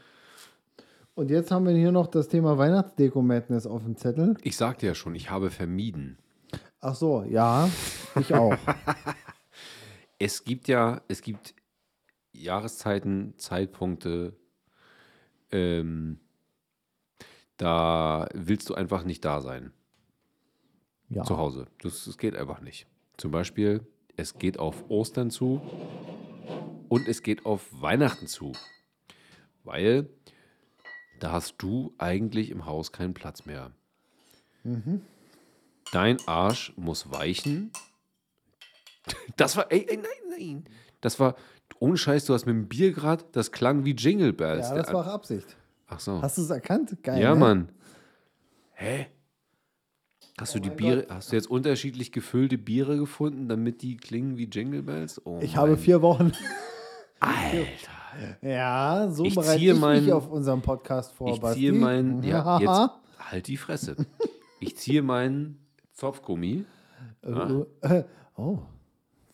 und jetzt haben wir hier noch das Thema Weihnachtsdeko-Madness auf dem Zettel. Ich sagte ja schon, ich habe vermieden. Ach so, ja, ich auch. Es gibt ja, es gibt Jahreszeiten, Zeitpunkte, ähm, da willst du einfach nicht da sein, Ja. zu Hause. Das, das geht einfach nicht. Zum Beispiel, es geht auf Ostern zu und es geht auf Weihnachten zu. Weil da hast du eigentlich im Haus keinen Platz mehr. Dein Arsch muss weichen. Das war, ey, ey, nein, nein. Das war, ohne Scheiß, du hast mit dem Bier gerade, das klang wie Jingle Bells. Ja, das war Absicht. Ach so. Hast du es erkannt? Geil. ja, ne? Mann. Hä? Hast du die Biere, Gott. hast du jetzt unterschiedlich gefüllte Biere gefunden, damit die klingen wie Jingle Bells? Oh Ich mein habe vier Wochen. Alter. Ja, so Ich bereite ich mein- mich auf unserem Podcast vor, Ich Basti. ziehe meinen, ja, jetzt halt die Fresse. Ich ziehe meinen Zopfgummi. Äh, äh, oh,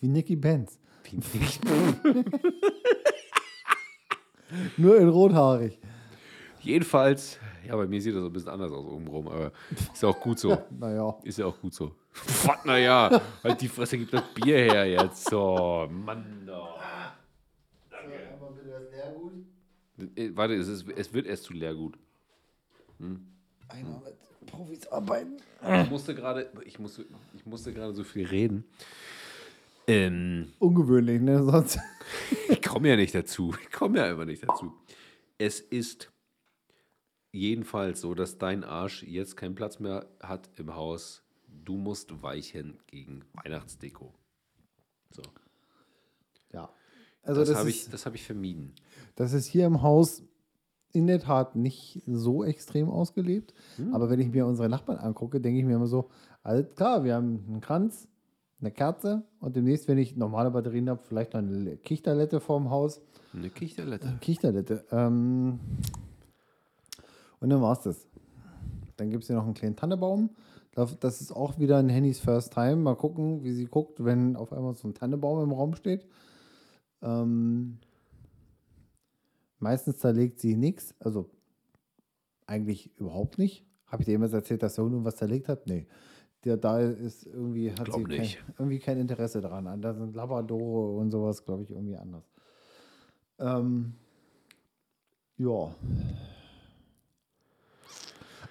wie Nicky Benz. Nur in rothaarig. Jedenfalls, ja, bei mir sieht das so ein bisschen anders aus obenrum, aber ist ja auch gut so. Naja. Ist ja auch gut so. Was, naja, halt die Fresse gibt das Bier her jetzt. So, Mann. Äh, Warte, es, ist, es wird erst zu Leergut. Einmal mit Profis arbeiten. Ich musste gerade, ich musste, ich musste gerade so viel reden. Ähm, Ungewöhnlich, ne? Sonst. ich komme ja nicht dazu. Ich komme ja einfach nicht dazu. Es ist jedenfalls so, dass dein Arsch jetzt keinen Platz mehr hat im Haus. Du musst weichen gegen Weihnachtsdeko. So. Ja. Also das das, habe ich, das hab ich vermieden. das ist hier im Haus in der Tat nicht so extrem ausgelebt. Aber wenn ich mir unsere Nachbarn angucke, denke ich mir immer so, alles klar, wir haben einen Kranz, eine Kerze und demnächst, wenn ich normale Batterien habe, vielleicht noch eine Kichterlette vorm Haus. Eine Kichterlette. Kichterlette. Ähm, und dann war es das. Dann gibt es hier noch einen kleinen Tannebaum. Das ist auch wieder ein Hennys First Time. Mal gucken, wie sie guckt, wenn auf einmal so ein Tannebaum im Raum steht. Ähm, meistens zerlegt sie nichts. Also eigentlich überhaupt nicht. Habe ich dir jemals erzählt, dass der Hund was zerlegt hat? Nee. Der da ist irgendwie, hat Glaub sie kein, irgendwie kein Interesse daran. Da sind Labradore und sowas, glaube ich, irgendwie anders. Ähm, ja.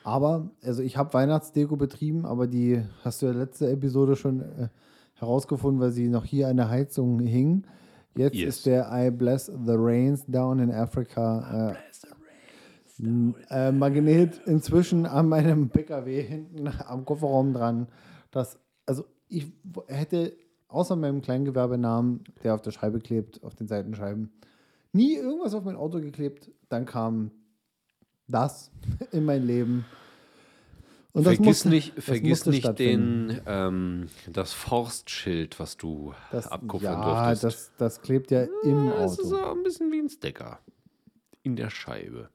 Aber, also ich habe Weihnachtsdeko betrieben, aber die hast du ja letzte Episode schon äh, herausgefunden, weil sie noch hier an der Heizung hing. Jetzt Yes. ist der I Bless the Rains down in Africa äh, äh, Magnet inzwischen an meinem PKW hinten am Kofferraum dran. Das, also ich hätte außer meinem Kleingewerbenamen, der auf der Scheibe klebt, auf den Seitenscheiben, nie irgendwas auf mein Auto geklebt. Dann kam das in mein Leben. Und das vergiss musste- nicht, das vergiss nicht den, ähm, das Forstschild, was du das, abkupfern ja, durftest. das, das klebt ja im das ist Auto. auch ein bisschen wie ein Sticker. In der Scheibe.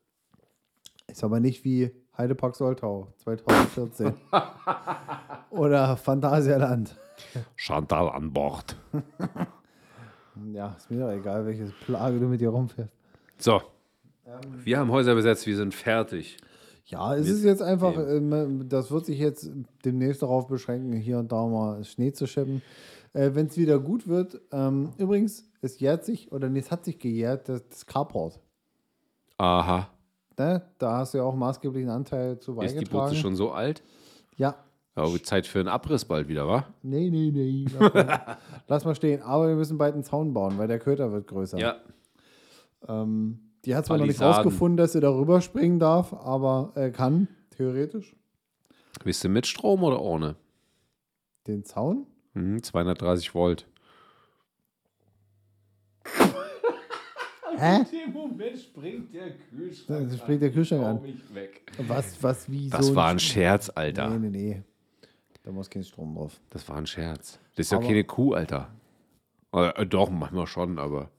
Ist aber nicht wie Heidepark Soltau 2014. Oder Phantasialand. Chantal an Bord. Ja, ist mir doch egal, welches Plage du mit dir rumfährst. So. Ähm. Wir haben Häuser besetzt, wir sind fertig. Ja, es ist jetzt einfach, ähm, das wird sich jetzt demnächst darauf beschränken, hier und da mal Schnee zu schippen. Äh, Wenn es wieder gut wird, ähm, übrigens, es jährt sich, oder nee, es hat sich gejährt, das, das Carport. Aha. Ne? Da hast du ja auch maßgeblichen Anteil zu Ist die. Butze schon so alt? Ja, Ja, wird Zeit für einen Abriss bald wieder, wa? nee, nee, nee. Lass mal, lass mal stehen. Aber wir müssen bald einen Zaun bauen, weil der Köter wird größer. Ja. Ähm, die hat zwar noch nicht rausgefunden, dass sie darüber springen darf, aber äh, kann, theoretisch. Bist du mit Strom oder ohne? Den Zaun? Mhm, 230 Volt. Hä? dem Moment springt der Kühlschrank. Da springt der Kühlschrank an. mich weg. Was, was, wie Das so war ein Scherz, Alter. Nee, nee, nee. Da muss kein Strom drauf. Das war ein Scherz. Das ist ja Aber- keine Kuh, Alter. Äh, äh, doch, manchmal schon, aber.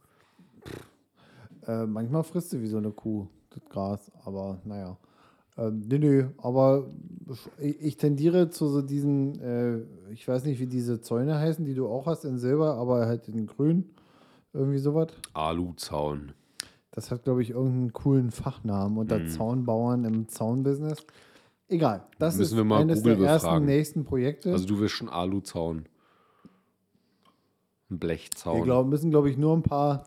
Äh, manchmal frisst sie wie so eine Kuh das Gras, aber naja. Ähm, nee, nee, aber ich, ich tendiere zu so diesen, äh, ich weiß nicht, wie diese Zäune heißen, die du auch hast in Silber, aber halt in Grün. Irgendwie sowas. Aluzaun. Das hat, glaube ich, irgendeinen coolen Fachnamen unter Zaunbauern im Zaunbusiness. Egal. Das Müssen ist wir mal eines Google der ersten befragen. nächsten Projekte. Also du willst schon Aluzaun. Ein wir Blechzaun. glaub, müssen, glaube ich, nur ein paar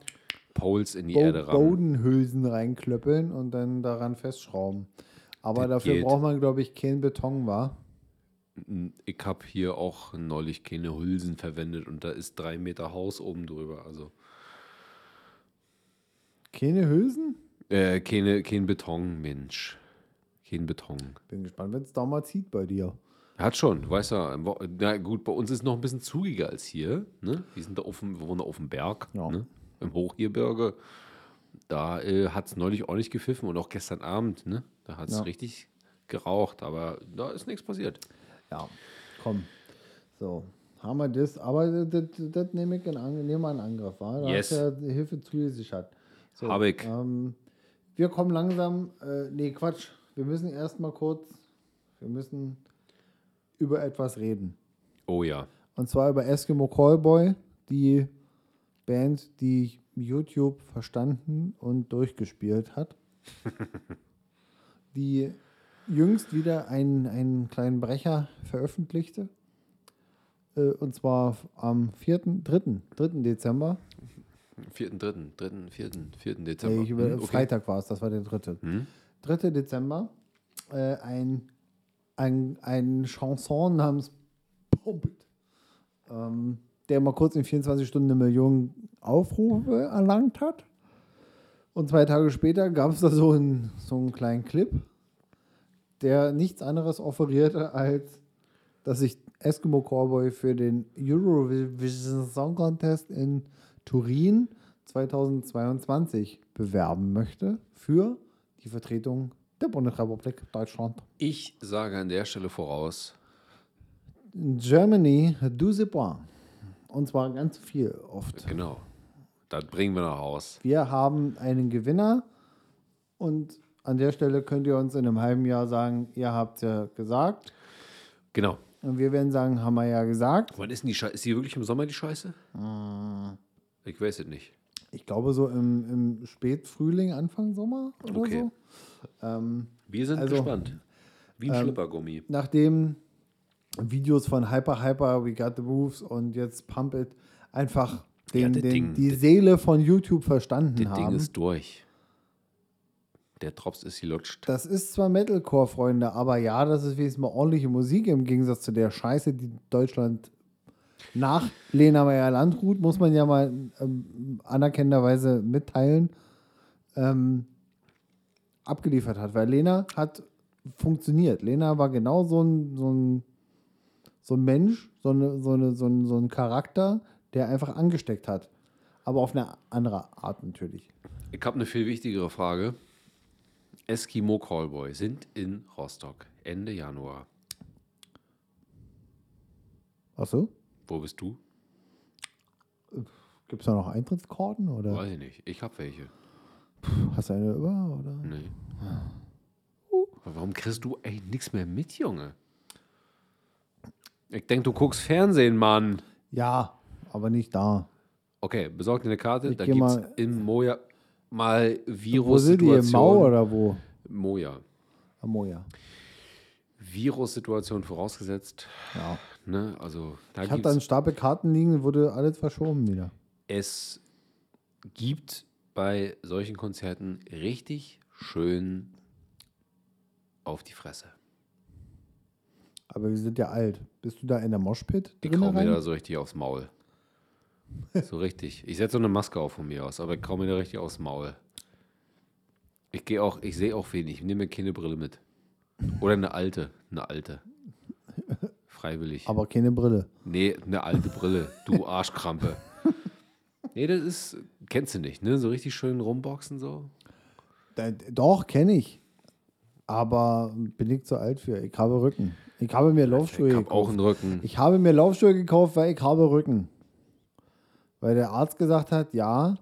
Poles in die Bo Erde rammen. Bodenhülsen reinklöppeln und dann daran festschrauben. Aber Das dafür geht. braucht man, glaube ich, keinen Beton, war. Ich habe hier auch neulich keine Hülsen verwendet und da ist drei Meter Haus oben drüber. Also Keine Hülsen? äh, keine, kein Beton, Mensch. Kein Beton. Bin gespannt, wenn es da mal zieht bei dir. Hat schon, weißt du, na gut, bei uns ist es noch ein bisschen zugiger als hier. Ne? Wir sind da auf dem, wir wohnen auf dem Berg, Ja. ne? Im Hochgebirge. Da äh, hat es neulich ordentlich gepfiffen und auch gestern Abend, ne? Da hat es Ja. richtig geraucht, aber da ist nichts passiert. Ja, komm. So, haben wir das. Aber das, das, nehme ich in, Ang- nehme in Angriff, war? Da Yes. hast du ja Hilfe zugesichert. So, Hab ich. Ähm, wir kommen langsam, äh, nee, Quatsch. Wir müssen erst mal kurz, wir müssen über etwas reden. Oh ja. Und zwar über Eskimo Callboy, die Band, die YouTube verstanden und durchgespielt hat. die jüngst wieder einen, einen kleinen Brecher veröffentlichte. Äh, Und zwar am 4., 3., 3. Dezember. 4.3., 3., 4., 4. Dezember. Ich über, Hm, okay. Freitag war es, das war der 3. Hm? 3. Dezember. Äh, ein, ein, ein Chanson namens Pump It, ähm, der mal kurz in 24 Stunden eine Million Aufrufe erlangt hat. Und zwei Tage später gab es da so einen, so einen kleinen Clip, der nichts anderes offerierte, als dass sich Eskimo Cowboy für den Eurovision Song Contest in Turin 2022 bewerben möchte für die Vertretung der Bundesrepublik Deutschland. Ich sage an der Stelle voraus, Germany, du sais pas. Und zwar ganz viel oft. genau, das bringen wir nach Haus. Wir haben einen Gewinner und an der Stelle könnt ihr uns in einem halben Jahr sagen, ihr habt es ja gesagt. Genau. Und wir werden sagen, haben wir ja gesagt. Wann ist denn die Scheiße? Ist die wirklich im Sommer die Scheiße? Ich weiß es nicht. Ich glaube so im, im Spätfrühling, Anfang Sommer oder Okay. so. Ähm, Wir sind Also, gespannt. Wie ein Schlippergummi. nachdem Videos von Hyper Hyper, We Got the Moves und jetzt Pump It einfach Ja, den, das den, Ding- die Seele von YouTube verstanden Das Ding haben. ist durch. Der Drops ist gelutscht. Das ist zwar Metalcore, Freunde, aber ja, das ist wenigstens mal ordentliche Musik im Gegensatz zu der Scheiße, die Deutschland nach Lena Meyer-Landrut, muss man ja mal ähm, anerkennenderweise mitteilen, ähm, abgeliefert hat. Weil Lena hat funktioniert. Lena war genau so ein, so ein, so ein Mensch, so, eine, so, eine, so, ein, so ein Charakter, der einfach angesteckt hat. Aber auf eine andere Art natürlich. Ich habe eine viel wichtigere Frage. Eskimo Callboy sind in Rostock Ende Januar. Achso? Wo bist du? Gibt es da noch Eintrittskarten? Oder Weiß ich nicht. Ich habe welche. hast du eine über? Oder? Nee. Aber Warum kriegst du eigentlich nichts mehr mit, Junge? Ich denke, du guckst Fernsehen, Mann. Ja, aber nicht da. Okay, besorg dir eine Karte. Ich da geh gibt es mal- in Moja mal Wo sind die? Im Mau Virussituation. oder wo? Moja. Am Moja. Virussituation vorausgesetzt. Ja. Ne? Also da Ich habe gibt's, da einen Stapel Karten liegen, wurde alles verschoben wieder. es gibt bei solchen Konzerten richtig schön auf die Fresse. Aber wir sind ja alt. Bist du da in der Moshpit Ich kau mir da so richtig aufs Maul. So richtig. Ich setze so eine Maske auf von mir aus, aber ich kau mir da richtig aufs Maul. Ich gehe auch, ich sehe auch wenig. Ich nehme mir keine Brille mit. Oder eine alte. Eine alte. Freiwillig. Aber keine Brille. Nee, eine alte Brille. Du Arschkrampe. Nee, das ist, kennst du nicht, ne? So richtig schön rumboxen so. Da, doch, kenne ich. Aber bin ich zu alt für. Ich habe Rücken. Ich habe mir Laufschuhe Ich hab auch gekauft. einen Rücken. Ich habe mir Laufschuhe gekauft, weil ich habe Rücken. Weil der Arzt gesagt hat, ja,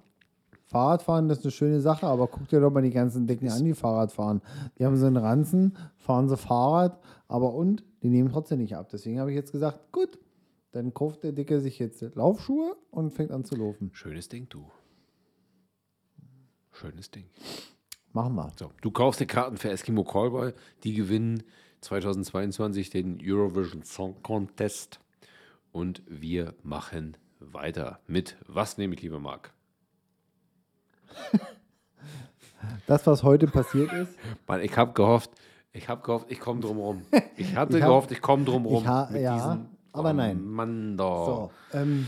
Fahrradfahren ist eine schöne Sache, aber guck dir doch mal die ganzen Dicken an, die Fahrrad fahren. Die haben so einen Ranzen, fahren sie Fahrrad, aber und, die nehmen trotzdem nicht ab. Deswegen habe ich jetzt gesagt, gut, dann kauft der Dicke sich jetzt Laufschuhe und fängt an zu laufen. Schönes Ding, du. Schönes Ding. Machen wir. So, du kaufst die Karten für Eskimo Callboy. Die gewinnen 2022 den Eurovision Song Contest. Und wir machen weiter mit was nehme ich, lieber Marc? Das, was heute passiert ist, Mann, ich habe gehofft, ich habe gehofft, ich komme drum rum. Ich hatte Ich hab- gehofft, ich komme drum rum. ha- ja, diesen- aber oh, nein. Mann, doch. So, ähm,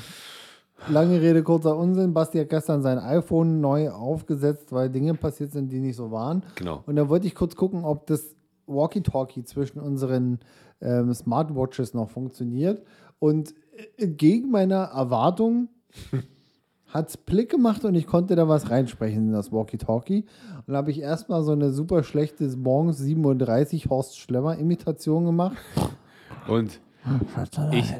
lange Rede, kurzer Unsinn. Basti hat gestern sein iPhone neu aufgesetzt, weil Dinge passiert sind, die nicht so waren. Genau. Und da wollte ich kurz gucken, ob das Walkie-Talkie zwischen unseren ähm, Smartwatches noch funktioniert. Und äh, gegen meiner Erwartung hat es Blick gemacht und ich konnte da was reinsprechen in das Walkie-Talkie. Und da habe ich erstmal so eine super schlechte Morgens 37 Horst Schlemmer-Imitation gemacht. Und ich,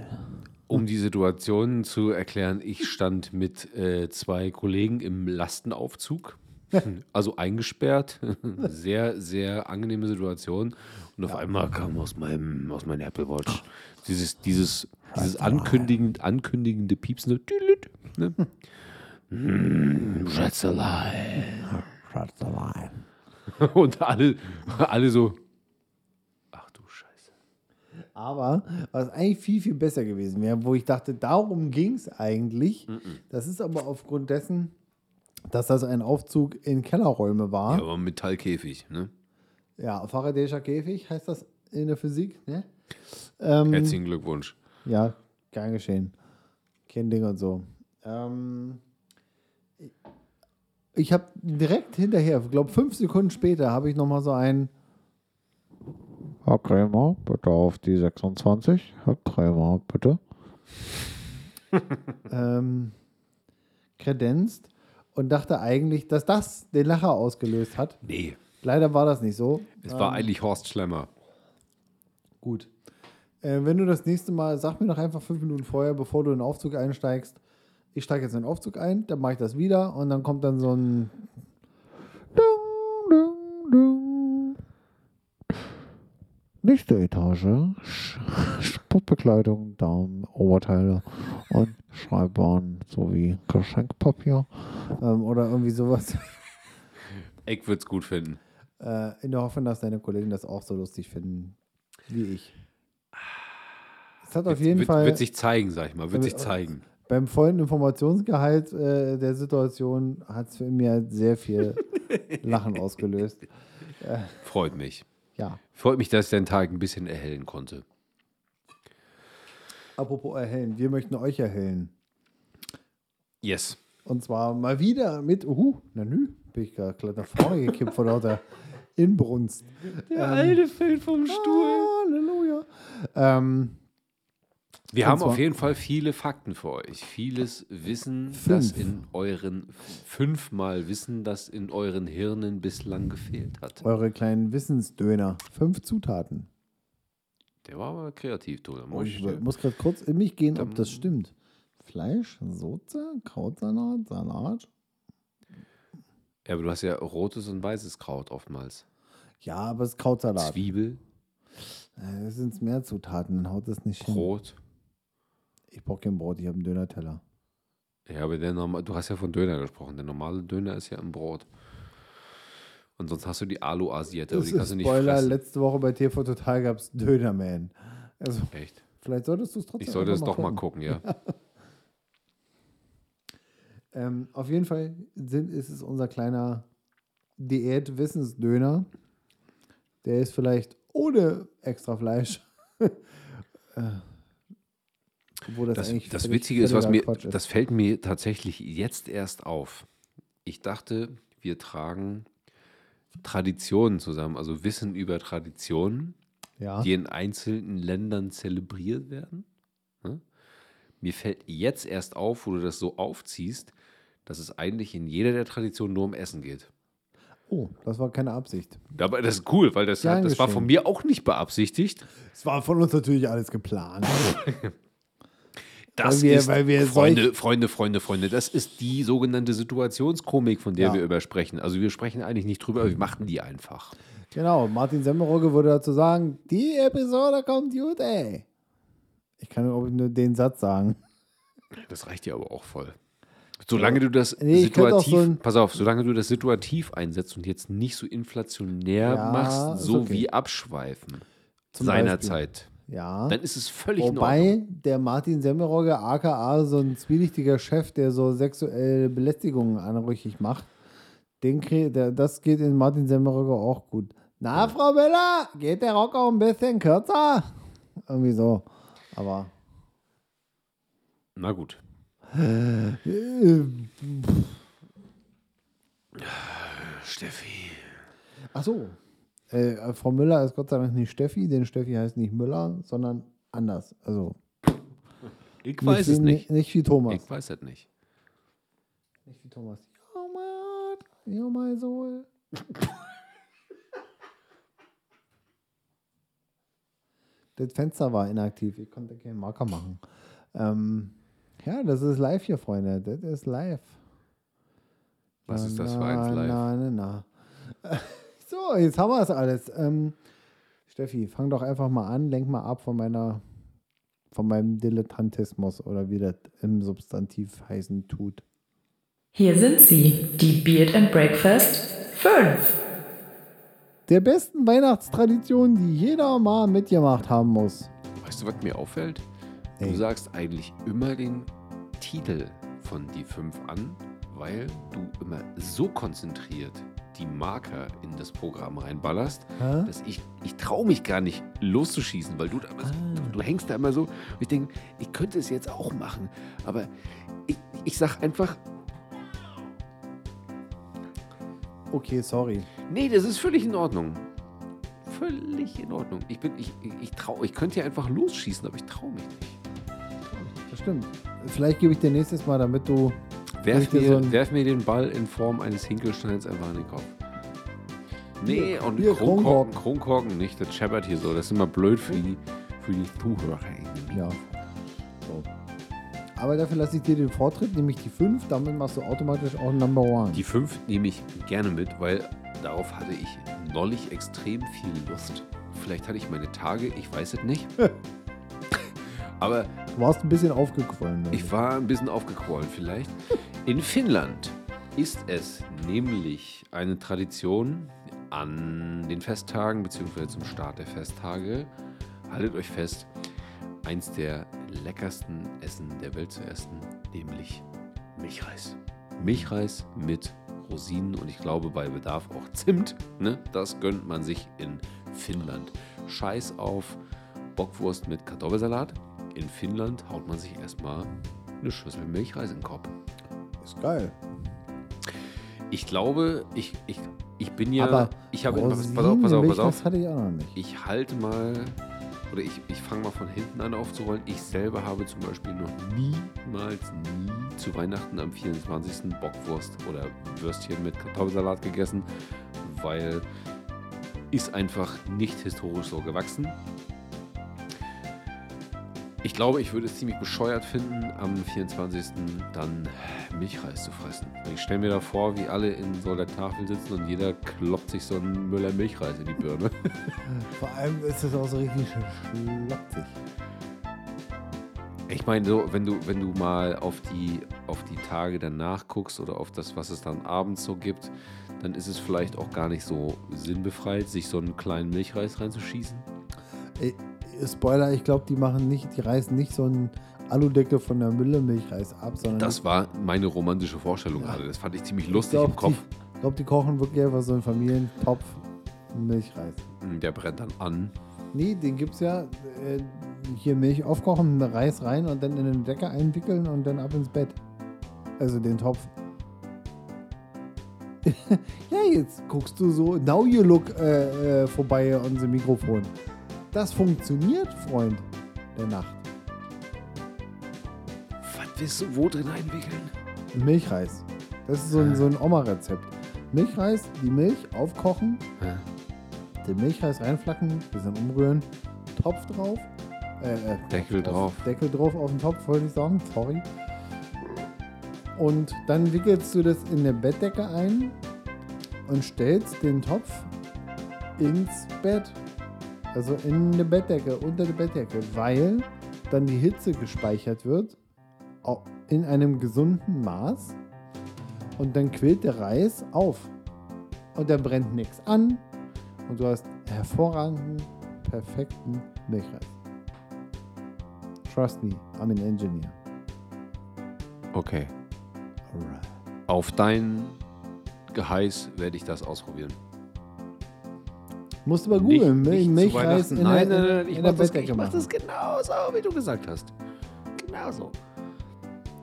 um die Situation zu erklären, ich stand mit äh, zwei Kollegen im Lastenaufzug, also eingesperrt. Sehr, sehr angenehme Situation. Und auf einmal kam aus meinem, aus meinem Apple Watch dieses, dieses, dieses ankündigend, ankündigende Piepsen. tüdelüt, Ne? Mm, Schätzelein. Und alle, alle so, ach du Scheiße. Aber was eigentlich viel, viel besser gewesen wäre, wo ich dachte, darum ging es eigentlich. Das ist aber aufgrund dessen, dass das ein Aufzug in Kellerräume Ja, war. aber Metallkäfig, ne? Ja, Faraday'scher Käfig heißt das in der Physik. Ne? Ähm, Herzlichen Glückwunsch. ja, gern geschehen. Kein Ding und so. Ähm, ich habe direkt hinterher, ich glaube fünf Sekunden später, habe ich nochmal so ein Herr Krämer, bitte auf die 26. Herr Krämer, bitte. ähm, kredenzt und dachte eigentlich, dass das den Lacher ausgelöst hat. Nee. Leider war das nicht so. Es war eigentlich Horst Schlemmer. Gut. Äh, wenn du das nächste Mal, sag mir doch einfach fünf Minuten vorher, bevor du in den Aufzug einsteigst, ich steige jetzt in den Aufzug ein, dann mache ich das wieder und dann kommt dann so ein Nächste Etage, Sch- Sportbekleidung, Daumen, Oberteile und Schreibbahn sowie Geschenkpapier ähm, oder irgendwie sowas. Eck wird's gut finden. Äh, in der Hoffnung, dass deine Kollegen das auch so lustig finden wie ich. Es hat auf jeden wird, Fall Wird sich zeigen, sag ich mal. Wird Aber- sich zeigen. beim vollen Informationsgehalt äh, der Situation hat es für mir sehr viel Lachen ausgelöst. Freut mich. Ja. Freut mich, dass ich den Tag ein bisschen erhellen konnte. Apropos erhellen, wir möchten euch erhellen. Yes. Und zwar mal wieder mit, uh, na nü, bin ich gerade nach vorne gekippt vor lauter Inbrunst. Der alte fällt vom Halleluja. Ähm, Wir haben auf jeden Fall viele Fakten für euch. Vieles Wissen, Fünf. das in euren, fünfmal Wissen, das in euren Hirnen bislang gefehlt hat. eure kleinen Wissensdöner. Fünf Zutaten. Der war aber kreativ. Da muss Oh, Ich ich, muss gerade kurz in mich gehen, ob das stimmt. Fleisch, Soße, Krautsalat, Salat. ja, aber du hast ja rotes und weißes Kraut oftmals. Ja, aber es ist Krautsalat. Zwiebel, Äh, Das sind mehr Zutaten, dann haut das nicht hin. Brot. Ich brauche kein Brot, ich habe einen Döner-Teller. Ja, aber der normal, du hast ja von Döner gesprochen. Der normale Döner ist ja im Brot. Und sonst hast du die Alu-Asiette, aber Das die kannst ist du nicht Spoiler, fressen. letzte Woche bei TV Total gab es Dönerman. Also, Echt? vielleicht solltest du es trotzdem Ich sollte es doch mal gucken, ja. Ähm, auf jeden Fall sind, ist es unser kleiner Diät-Wissensdöner. Der ist vielleicht ohne extra Fleisch. Obwohl das, Das, eigentlich das Witzige ist, was mir, ist. das fällt mir tatsächlich jetzt erst auf. Ich dachte, wir tragen Traditionen zusammen, also Wissen über Traditionen, ja. die in einzelnen Ländern zelebriert werden. Ne? Mir fällt jetzt erst auf, wo du das so aufziehst, dass es eigentlich in jeder der Traditionen nur um Essen geht. Oh, das war keine Absicht. Aber das ist cool, weil das, hat, das war von mir auch nicht beabsichtigt. Es war von uns natürlich alles geplant. Das Weil wir- ist, weil wir Freunde, Freunde, Freunde, Freunde, das ist die sogenannte Situationskomik, von der Ja. wir übersprechen. Also wir sprechen eigentlich nicht drüber, wir machen die einfach. Genau, Martin Semmerogge würde dazu sagen, die Episode kommt gut, ey. Ich kann nur den Satz sagen. Das reicht dir aber auch voll. Solange du das Nee, situativ, so pass auf, solange du das situativ einsetzt und jetzt nicht so inflationär Ja, machst, so okay. wie abschweifen Zum seinerzeit, Ja. dann ist es völlig. Wobei der Martin Semmerogge, aka so ein zwielichtiger Chef, der so sexuelle Belästigungen anrüchig macht, den der, das geht in Martin Semmerogge auch gut. Na, Frau Müller, geht der Rock auch ein bisschen kürzer? Irgendwie so. Aber Na gut. äh, Steffi. Ach so. Äh, Frau Müller ist Gott sei Dank nicht Steffi, denn Steffi heißt nicht Müller, sondern anders. Also Ich weiß wie, es nicht. Nicht wie Thomas. Ich weiß es nicht. Nicht wie Thomas. Oh my heart, you're my soul. das Fenster war inaktiv. Ich konnte keinen Marker machen. Ähm, ja, das ist live hier, Freunde. Das ist live. Was ist das für Na, eins live? Na, na, na. So, jetzt haben wir es alles. Ähm, Steffi, fang doch einfach mal an, lenk mal ab von meiner, von meinem Dilettantismus oder wie das im Substantiv heißen tut. Hier sind sie, die Beard and Breakfast 5. Der besten Weihnachtstradition, die jeder mal mitgemacht haben muss. Weißt du, was mir auffällt? Du sagst eigentlich immer den Titel von die fünf an, weil du immer so konzentriert die Marker in das Programm reinballerst, Hä? dass ich, ich traue mich gar nicht loszuschießen, weil du da immer so, Ah. du, du hängst da immer so. Und ich denke, ich könnte es jetzt auch machen, aber ich, ich sag einfach, Okay, sorry. nee, das ist völlig in Ordnung. Völlig in Ordnung. Ich bin, ich, ich, ich trau, ich könnte ja einfach losschießen, aber ich traue mich nicht. Das stimmt. Vielleicht gebe ich dir nächstes Mal, damit du. Werf mir, so ein- werf mir den Ball in Form eines Hinkelsteins einfach in den Kopf. Nee, und Bier, Kronkorken, Kronkorken. Nicht, das scheppert hier so. Das ist immer blöd für die, für die Zuhörer. Ja. So. Aber dafür lasse ich dir den Vortritt, nämlich die 5. Damit machst du automatisch auch Number One. Die fünf nehme ich gerne mit, weil darauf hatte ich neulich extrem viel Lust. Vielleicht hatte ich meine Tage, ich weiß es nicht. Aber Du warst ein bisschen aufgequollen. ne? ich war ein bisschen aufgequollen vielleicht. In Finnland ist es nämlich eine Tradition an den Festtagen bzw. zum Start der Festtage. Haltet euch fest, eins der leckersten Essen der Welt zu essen, nämlich Milchreis. Milchreis mit Rosinen und ich glaube bei Bedarf auch Zimt. Ne? Das gönnt man sich in Finnland. Scheiß auf Bockwurst mit Kartoffelsalat. In Finnland haut man sich erstmal eine Schüssel Milchreis in den Kopf. Ist geil. Ich glaube, ich, ich, ich bin ja. Aber ich habe. Pass auf, pass auf, pass auf. Das hatte ich auch noch nicht. Ich halte mal. Oder ich, ich fange mal von hinten an aufzurollen. Ich selber habe zum Beispiel noch niemals, nie zu Weihnachten am 24. Bockwurst oder Würstchen mit Kartoffelsalat gegessen, weil ist einfach nicht historisch so gewachsen. Ich glaube, ich würde es ziemlich bescheuert finden, am 24. dann Milchreis zu fressen. Ich stelle mir da vor, wie alle in so einer Tafel sitzen und jeder kloppt sich so einen Müller Milchreis in die Birne. Vor allem ist das auch so richtig schön schlappzig. Ich meine, so, wenn du, wenn du mal auf die, auf die Tage danach guckst oder auf das, was es dann abends so gibt, dann ist es vielleicht auch gar nicht so sinnbefreit, sich so einen kleinen Milchreis reinzuschießen. Spoiler, ich glaube, die machen nicht, die reißen nicht so einen Aludeckel von der Müllermilchreis ab, sondern Das war meine romantische Vorstellung gerade. Das fand ich ziemlich ich lustig glaube, im Kopf. die, ich glaub, die kochen wirklich einfach so einen Familientopf Milchreis. Hm, Der brennt dann an. Nee, den gibt's ja äh, hier Milch aufkochen, Reis rein und dann in den Deckel einwickeln und dann ab ins Bett. Also den Topf. ja, jetzt guckst du so, now you look äh, äh, vorbei an unser Mikrofon. Das funktioniert, Freund der Nacht. Was willst du wo drin einwickeln? Milchreis. Das ist so ein, so ein Oma-Rezept. Milchreis, die Milch aufkochen, Ja. den Milchreis reinflacken, bisschen umrühren, Topf drauf. Äh, äh, Deckel drauf. Deckel drauf auf den Topf, wollte ich sagen. Sorry. Und dann wickelst du das in eine Bettdecke ein und stellst den Topf ins Bett. Also in eine Bettdecke, unter der Bettdecke, weil dann die Hitze gespeichert wird in einem gesunden Maß und dann quillt der Reis auf. Und dann brennt nichts an und du hast hervorragenden, perfekten Milchreis. Trust me, I'm an engineer. Okay. Alright. Auf dein Geheiß werde ich das ausprobieren. Musst du mal googeln, zu Milchreis in Nein, der, nein, nein, ich in mach das, ich mach das genauso, wie du gesagt hast. Genauso.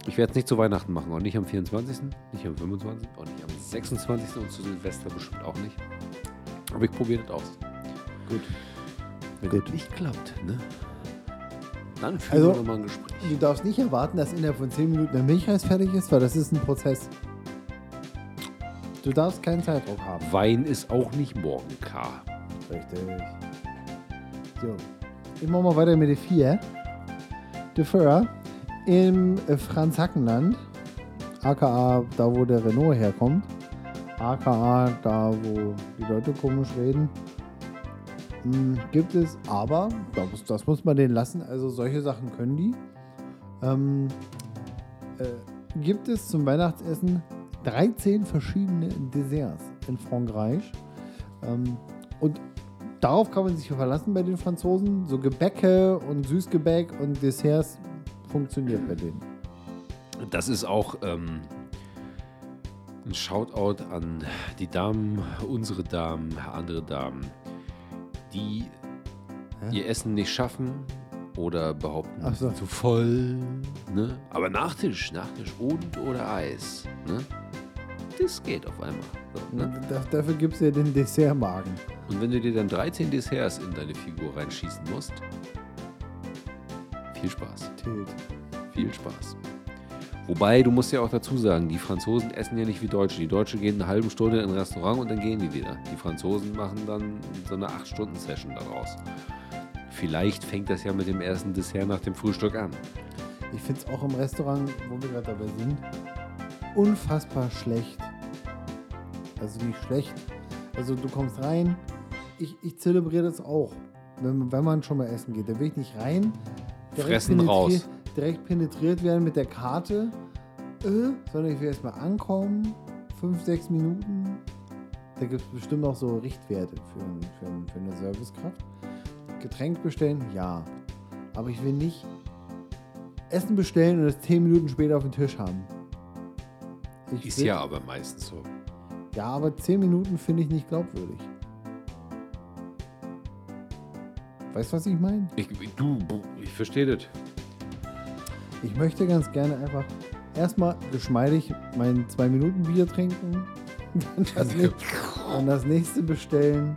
Ich werde es nicht zu Weihnachten machen, auch nicht am 24., nicht am 25., auch nicht am 26. und zu Silvester bestimmt auch nicht. Aber ich probiere das aus. Gut. Wenn Gut. das nicht klappt, ne? Dann führen Also- wir nochmal ein Gespräch. Du darfst nicht erwarten, dass innerhalb von 10 Minuten der Milchreis fertig ist, weil das ist ein Prozess. Du darfst keinen Zeitdruck haben. Wein ist auch nicht morgen klar. Richtig. So. Ich mach mal weiter mit der 4. Der 4. Im äh, Franz-Hackenland, aka da, wo der Renault herkommt, aka da, wo die Leute komisch reden, mh, gibt es aber, das, das muss man denen lassen, also solche Sachen können die, ähm, äh, gibt es zum Weihnachtsessen 13 verschiedene Desserts in Frankreich. Ähm, und darauf kann man sich verlassen bei den Franzosen. So Gebäcke und Süßgebäck und Desserts funktioniert bei denen. Das ist auch ähm, ein Shoutout an die Damen, unsere Damen, andere Damen, die Hä? ihr Essen nicht schaffen oder behaupten, sie so. sind zu voll. Ne? Aber Nachtisch, Nachtisch und oder Eis. Ne? Das geht auf einmal. So, ne? Da, dafür gibt es ja den Dessertmagen. Und wenn du dir dann 13 Desserts in deine Figur reinschießen musst, viel Spaß. Tilt. Viel Spaß. Wobei, du musst ja auch dazu sagen, die Franzosen essen ja nicht wie Deutsche. Die Deutschen gehen eine halbe Stunde in ein Restaurant und dann gehen die wieder. Die Franzosen machen dann so eine 8-Stunden-Session daraus. Vielleicht fängt das ja mit dem ersten Dessert nach dem Frühstück an. Ich finde es auch im Restaurant, wo wir gerade dabei sind, unfassbar schlecht. Also nicht schlecht. Also du kommst rein, ich, ich zelebriere das auch. Wenn, wenn man schon mal essen geht, da will ich nicht rein. Fressen raus. Direkt penetriert werden mit der Karte, äh, sondern ich will erstmal ankommen, fünf, sechs Minuten. Da gibt es bestimmt auch so Richtwerte für, für, für eine Servicekraft. Getränk bestellen, ja. Aber ich will nicht Essen bestellen und es zehn Minuten später auf dem Tisch haben. Ich Ist ja aber meistens so. Ja, aber zehn Minuten finde ich nicht glaubwürdig. Weißt du, was ich meine? Ich, du, ich verstehe das. Ich möchte ganz gerne einfach erstmal geschmeidig mein 2-Minuten-Bier trinken. Dann das, dann das nächste bestellen.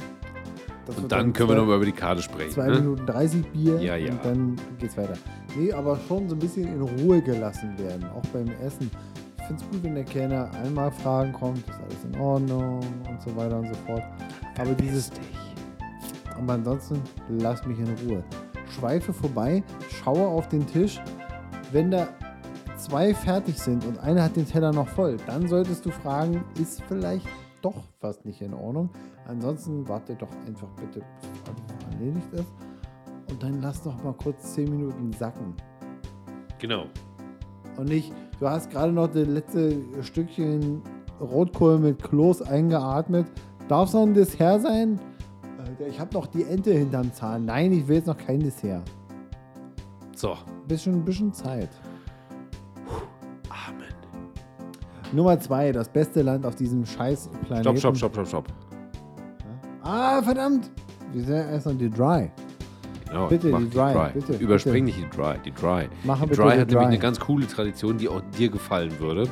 Das Und dann können wir nochmal über die Karte sprechen. 2 Ne? Minuten 30 Bier Ja, ja. und dann geht's weiter. Nee, aber schon so ein bisschen in Ruhe gelassen werden, auch beim Essen. Finde es gut, wenn der Kellner einmal fragen kommt, ist alles in Ordnung und so weiter und so fort. Aber dieses, aber ansonsten lass mich in Ruhe. Schweife vorbei, schaue auf den Tisch. Wenn da zwei fertig sind und einer hat den Teller noch voll, dann solltest du fragen, ist vielleicht doch was nicht in Ordnung. Ansonsten warte doch einfach bitte, bis erledigt ist. Und dann lass noch mal kurz 10 Minuten sacken. Genau. Und nicht, du hast gerade noch das letzte Stückchen Rotkohl mit Kloß eingeatmet. Darf es noch ein Dessert sein? Alter, ich habe noch die Ente hinterm Zahn. Nein, ich will jetzt noch kein Dessert. So. Bisschen, bisschen Zeit. Amen. Nummer zwei, das beste Land auf diesem scheiß Planeten. Stopp, stopp, stopp, stopp, stopp. Ah, verdammt! Wir sind erst noch die Dry. Genau, Bitte, mach die Dry, bitte, Überspring bitte. nicht die Dry. Die Dry. Mache die bitte Dry die hat nämlich Dry. eine ganz coole Tradition, die auch dir gefallen würde.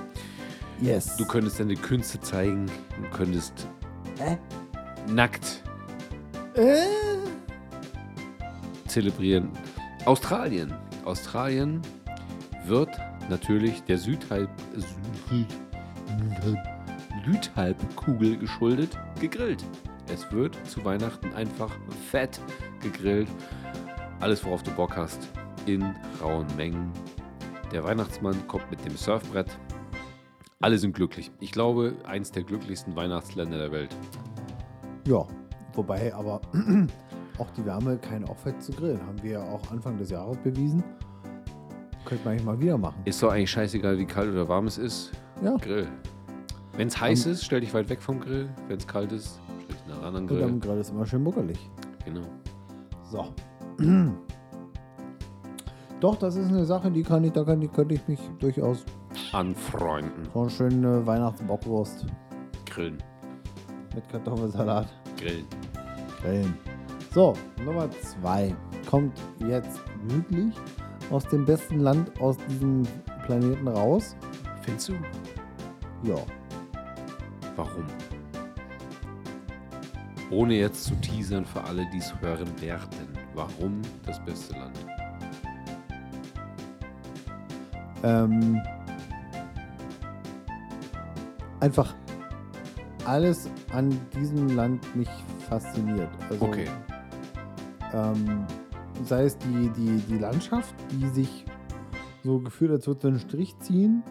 Yes. Du könntest deine Künste zeigen. Du könntest Hä? nackt Äh? zelebrieren. Australien. Australien wird natürlich der Südhalb, Süd, Südhalbkugel geschuldet gegrillt. Es wird zu Weihnachten einfach fett gegrillt. Alles, worauf du Bock hast, in rauen Mengen. Der Weihnachtsmann kommt mit dem Surfbrett. Alle sind glücklich. Ich glaube, eins der glücklichsten Weihnachtsländer der Welt. Ja, wobei aber auch die Wärme kein Aufwand zu grillen. Haben wir ja auch Anfang des Jahres bewiesen. Könnte man eigentlich mal wieder machen. Ist doch eigentlich scheißegal, wie kalt oder warm es ist. Ja. Grill. Wenn es heiß ist, stell dich weit weg vom Grill. Wenn es kalt ist, stell dich nach anderen Und Grill. am Grill ist immer schön muckelig. Genau. So. Doch, das ist eine Sache, die kann ich, da kann, die könnte ich mich durchaus Anfreunden. so eine schöne Weihnachtsbockwurst Grillen. mit Kartoffelsalat Grillen. grillen. So, Nummer zwei kommt jetzt wirklich aus dem besten Land aus diesem Planeten raus. Findest du? Ja. Warum? Ohne jetzt zu teasern für alle, die es hören werden. Warum das beste Land? Ähm, einfach alles an diesem Land mich fasziniert. Also, Okay. Ähm, sei es die, die, die Landschaft, die sich so gefühlt, als würde so einen Strich ziehen,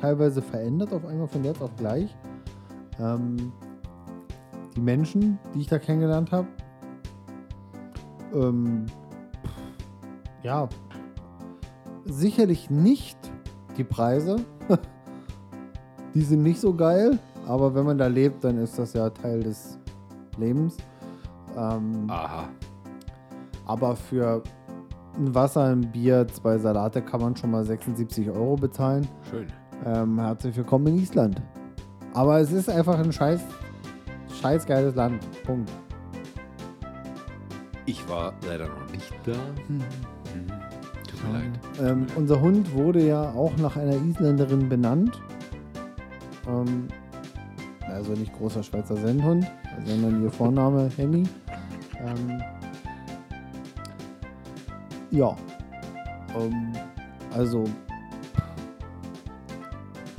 teilweise verändert auf einmal von jetzt auf gleich. Ähm, die Menschen, die ich da kennengelernt habe. Ähm, ja, sicherlich nicht die Preise. die sind nicht so geil, aber wenn man da lebt, dann ist das ja Teil des Lebens. Ähm, Aha. aber für ein Wasser, ein Bier, zwei Salate kann man schon mal 76 Euro bezahlen. Schön. Ähm, herzlich willkommen in Island. Aber es ist einfach ein scheiß, scheiß geiles Land. Punkt. Ich war leider noch nicht da. Mhm. Tut mir leid. Ähm, unser Hund wurde ja auch nach einer Isländerin benannt. Ähm, also nicht großer Schweizer Sennhund, sondern ihr Vorname Henny. Ähm, ja. Ähm, also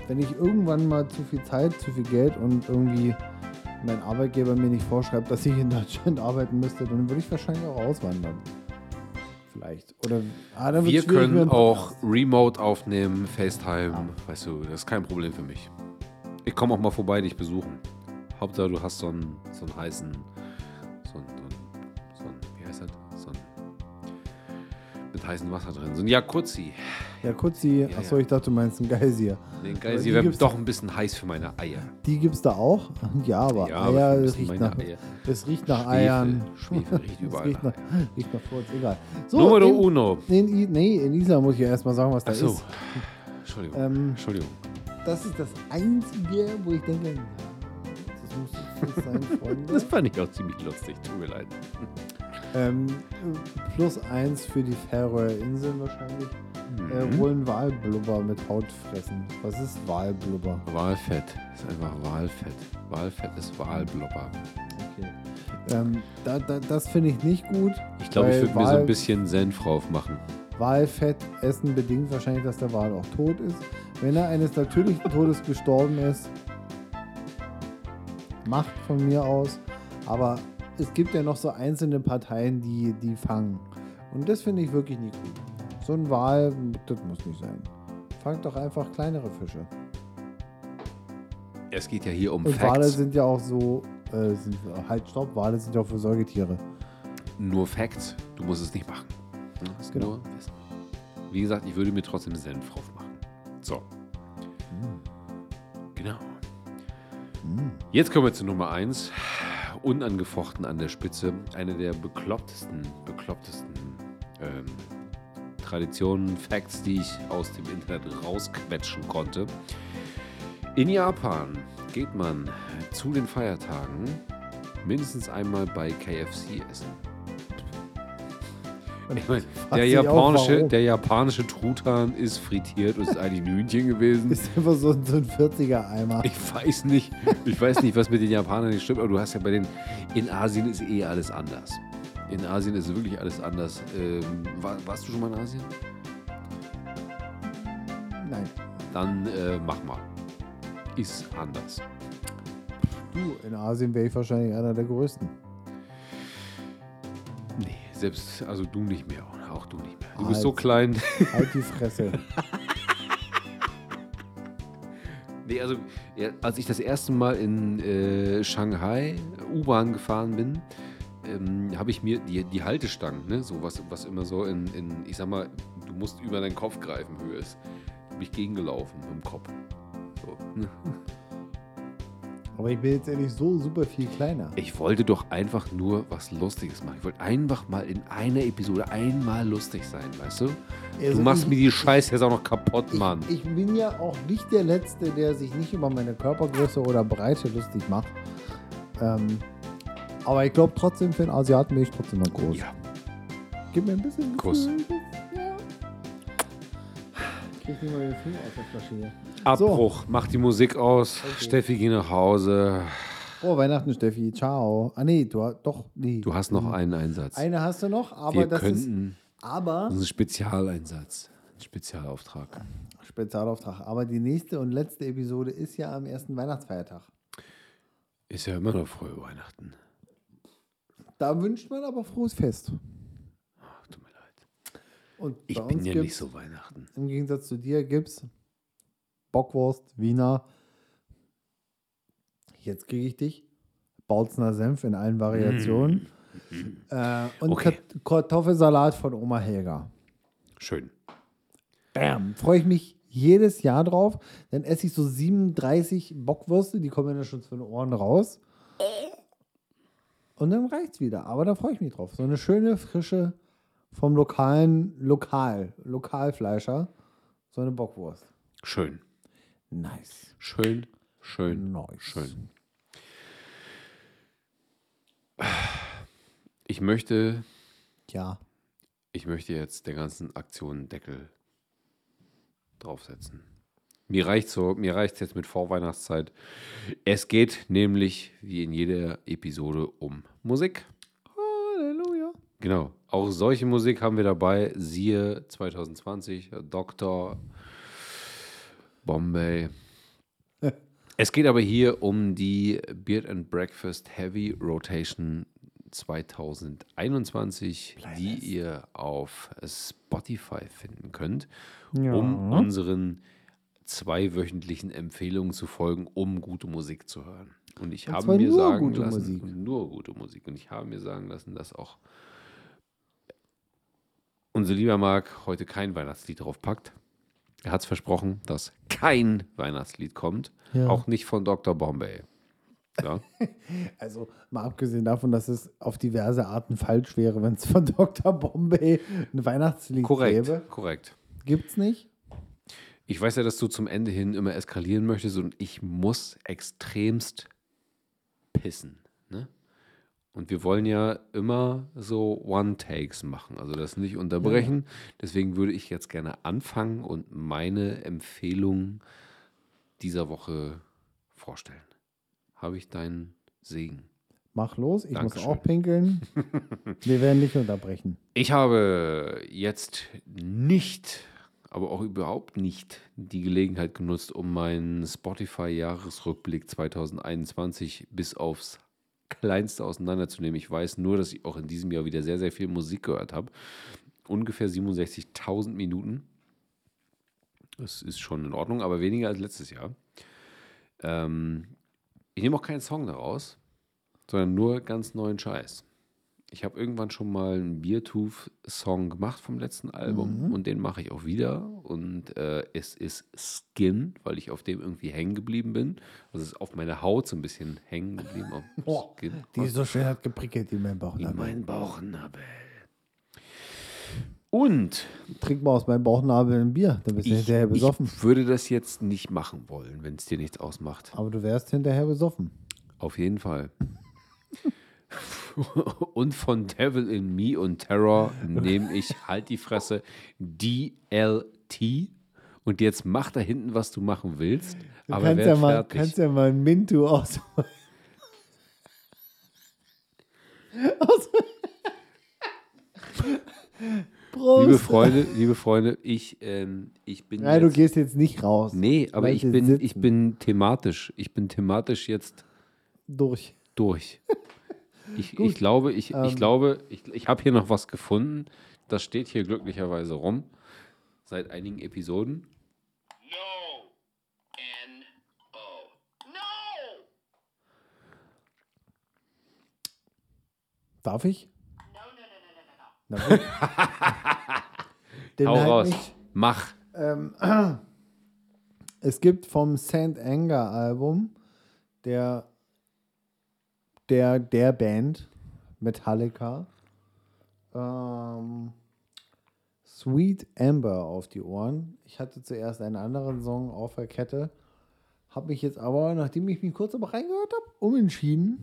wenn ich irgendwann mal zu viel Zeit, zu viel Geld und irgendwie mein Arbeitgeber mir nicht vorschreibt, dass ich in Deutschland arbeiten müsste, dann würde ich wahrscheinlich auch auswandern. Vielleicht. Oder ah, dann Wir können auch. Remote aufnehmen, FaceTime. Weißt du, das ist kein Problem für mich. Ich komme auch mal vorbei, dich besuchen. Hauptsache, du hast so einen, so einen heißen, mit heißem Wasser drin. So ein Jacuzzi. Ja. Achso, ja. ich dachte, du meinst einen Geysir. Den sie wäre doch ein bisschen heiß für meine Eier. Die gibt's da auch? Ja, aber Ja, Eier, es riecht, nach, Eier. es riecht nach Schwefel, Eiern. Schwefel riecht Es überall riecht nach riecht nach Furz, egal. So, Numero in, uno. in, nee, in Island muss ich ja erstmal sagen, was da Achso. ist. Entschuldigung. Ähm, Entschuldigung. Das ist das Einzige, wo ich denke, das muss sein, Freunde. Das fand ich auch ziemlich lustig. Tut mir leid. Ähm, plus eins für die Färöerinseln wahrscheinlich. Äh, Mhm. wohl ein Walblubber mit Haut fressen. Was ist Walblubber? Walfett. Ist einfach Walfett. Walfett ist Walblubber. Okay. Ähm, da, da, das finde ich nicht gut. Ich glaube, ich würde mir so ein bisschen Senf drauf machen. Walfett essen bedingt wahrscheinlich, dass der Wal auch tot ist. Wenn er eines natürlichen Todes gestorben ist, macht von mir aus. Aber es gibt ja noch so einzelne Parteien, die die fangen. Und das finde ich wirklich nicht gut. So ein Wal, das muss nicht sein. Fangt doch einfach kleinere Fische. Es geht ja hier um Und Wale Facts. sind ja auch so, äh, sind, halt stopp, Wale sind ja auch für Säugetiere. Nur Facts. Du musst es nicht machen. Das Genau. nur Wissen. Wie gesagt, ich würde mir trotzdem Senf drauf machen. So. Genau. Jetzt kommen wir zu Nummer 1. Unangefochten an der Spitze. Eine der beklopptesten, beklopptesten ähm, Traditionen, Facts, die ich aus dem Internet rausquetschen konnte. In Japan geht man zu den Feiertagen mindestens einmal bei KFC essen. Ich mein, der, auch, japanische, warum. der japanische Truthahn ist frittiert und ist eigentlich ein Hühnchen gewesen. Ist einfach so, ein- so ein 40er-Eimer. Ich weiß nicht, ich weiß nicht, was mit den Japanern nicht stimmt, aber du hast ja bei den, in Asien ist eh alles anders. In Asien ist wirklich alles anders. Ähm, war, warst du schon mal in Asien? Nein. Dann äh, mach mal. Ist anders. Du, in Asien wäre ich wahrscheinlich einer der größten. Selbst, also du nicht mehr. Auch du nicht mehr. Du Halt. bist so klein. Halt die Fresse. Nee, also ja, als ich das erste Mal in äh, Shanghai U-Bahn gefahren bin, ähm, habe ich mir die, die Haltestangen, ne, so was, was immer so in, in, ich sag mal, du musst über deinen Kopf greifen, Höhe ist, habe ich gegengelaufen mit dem Kopf. So. Aber ich bin jetzt ja nicht so super viel kleiner. Ich wollte doch einfach nur was Lustiges machen. Ich wollte einfach mal in einer Episode einmal lustig sein, weißt du? Also du machst ich- mir die Scheiße jetzt auch noch kaputt, Mann. Ich, bin ja auch nicht der Letzte, der sich nicht über meine Körpergröße oder Breite lustig macht. Ähm, aber ich glaube trotzdem, für einen Asiaten bin ich trotzdem noch groß. ja, Gib mir ein bisschen Kuss. Gefühl. Krieg nicht mal den Finger aus der Flasche hier. Abbruch. Mach die Musik aus. Steffi, geh nach Hause. Oh, Weihnachten, Steffi. Ciao. Ah, nee, du hast doch. Nee. Du hast noch einen Einsatz. Eine hast du noch, aber Wir das ist. könnten. Aber. Das ist ein Spezialeinsatz. Ein Spezialauftrag. Spezialauftrag. Aber die nächste und letzte Episode ist ja am ersten Weihnachtsfeiertag. Ist ja immer noch frohe Weihnachten. Da wünscht man aber frohes Fest. Ach, tut mir leid. Und Ich bin ja nicht so Weihnachten. Im Gegensatz zu dir gibt's Bockwurst, Wiener. Jetzt kriege ich dich. Bautzner Senf in allen Variationen. Äh, und Okay. Kartoffelsalat von Oma Helga. Schön. Bam. Freue ich mich jedes Jahr drauf. Dann esse ich so 37 Bockwürste, die kommen ja schon zu den Ohren raus. Und dann reicht's wieder. Aber da freue ich mich drauf. So eine schöne, frische vom lokalen Lokal, Lokalfleischer. So eine Bockwurst. Schön. Nice. Schön. Schön. Nice. Schön. Ich möchte, Ja. ich möchte jetzt der ganzen Aktion Deckel draufsetzen. Mir reicht so, mir reicht jetzt mit Vorweihnachtszeit. Es geht nämlich wie in jeder Episode um Musik. Genau. Auch solche Musik haben wir dabei. Siehe 2020, Dr. Bombay. Es geht aber hier um die Beard and Breakfast Heavy Rotation 2021, die ihr auf Spotify finden könnt, um unseren zweiwöchentlichen Empfehlungen zu folgen, um gute Musik zu hören. Und ich Und habe mir sagen lassen, Musik. nur gute Musik. Und ich habe mir sagen lassen, dass auch unser lieber Marc heute kein Weihnachtslied drauf packt. Er hat es versprochen, dass kein Weihnachtslied kommt. Ja. Auch nicht von Dr. Bombay. Ja. Also mal abgesehen davon, dass es auf diverse Arten falsch wäre, wenn es von Dr. Bombay ein Weihnachtslied korrekt, gäbe. korrekt. Gibt's nicht? Ich weiß ja, dass du zum Ende hin immer eskalieren möchtest und ich muss extremst pissen. Ne? Und wir wollen ja immer so One-Takes machen, also das nicht unterbrechen. Deswegen würde ich jetzt gerne anfangen und meine Empfehlung dieser Woche vorstellen. Habe ich deinen Segen? Mach los, ich Dankeschön. muss auch pinkeln. Wir werden nicht unterbrechen. Ich habe jetzt nicht, aber auch überhaupt nicht die Gelegenheit genutzt, um meinen Spotify-Jahresrückblick 2021 bis aufs Kleinste auseinanderzunehmen. Ich weiß nur, dass ich auch in diesem Jahr wieder sehr, sehr viel Musik gehört habe. Ungefähr 67.000 Minuten. Das ist schon in Ordnung, aber weniger als letztes Jahr. Ähm, ich nehme auch keinen Song daraus, sondern nur ganz neuen Scheiß. Ich habe irgendwann schon mal einen Beertooth-Song gemacht vom letzten Album und den mache ich auch wieder. Und äh, es ist Skin, weil ich auf dem irgendwie hängen geblieben bin. Also es ist auf meiner Haut so ein bisschen hängen geblieben. Boah. Die ist so schön hat geprickelt in meinem Bauch. In meinen Bauchnabel. Und Trink mal aus meinem Bauchnabel ein Bier, dann bist du ich, hinterher besoffen. ich würde das jetzt nicht machen wollen, wenn es dir nichts ausmacht. Aber du wärst hinterher besoffen. Auf jeden Fall. und von Devil in Me und Terror nehme ich halt die Fresse DLT. Und jetzt mach da hinten, was du machen willst. Du aber kannst, ja mal, fertig. kannst ja mal ein Mintu aus. aus Prost. liebe Freunde, liebe Freunde, ich, ähm, ich bin Nein, du jetzt, gehst jetzt nicht raus. Nee, aber ich bin, sitzen. ich bin thematisch. Ich bin thematisch jetzt Durch. durch. Ich, ich glaube, ich, ich Ähm. glaube, ich, ich habe hier noch was gefunden. Das steht hier glücklicherweise rum. Seit einigen Episoden. No. N O. No. Darf ich? No, no, no, no, no, no, no. Den Hau halt raus. nicht. Mach. Es gibt vom St. Anger Album der, der, der Band Metallica ähm, Sweet Amber auf die Ohren. Ich hatte zuerst einen anderen Song auf der Kette, habe mich jetzt aber, nachdem ich mich kurz aber reingehört habe, umentschieden.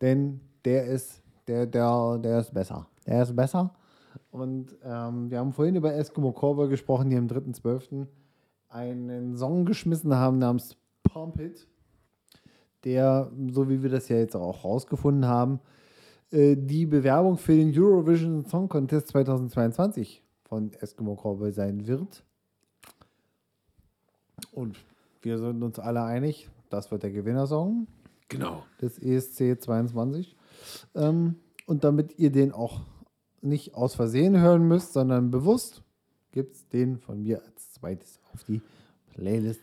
Denn der ist, der, der, der ist besser. Der ist besser. Und ähm, wir haben vorhin über Eskimo Cowboy gesprochen, die am 3.12. einen Song geschmissen haben namens Pump It, der, so wie wir das ja jetzt auch rausgefunden haben, äh, die Bewerbung für den Eurovision Song Contest 2022 von Eskimo Cowboy sein wird. Und wir sind uns alle einig, das wird der Gewinnersong Genau. des ESC 22. Ähm, und damit ihr den auch nicht aus Versehen hören müsst, sondern bewusst, gibt es den von mir als zweites auf die Playlist.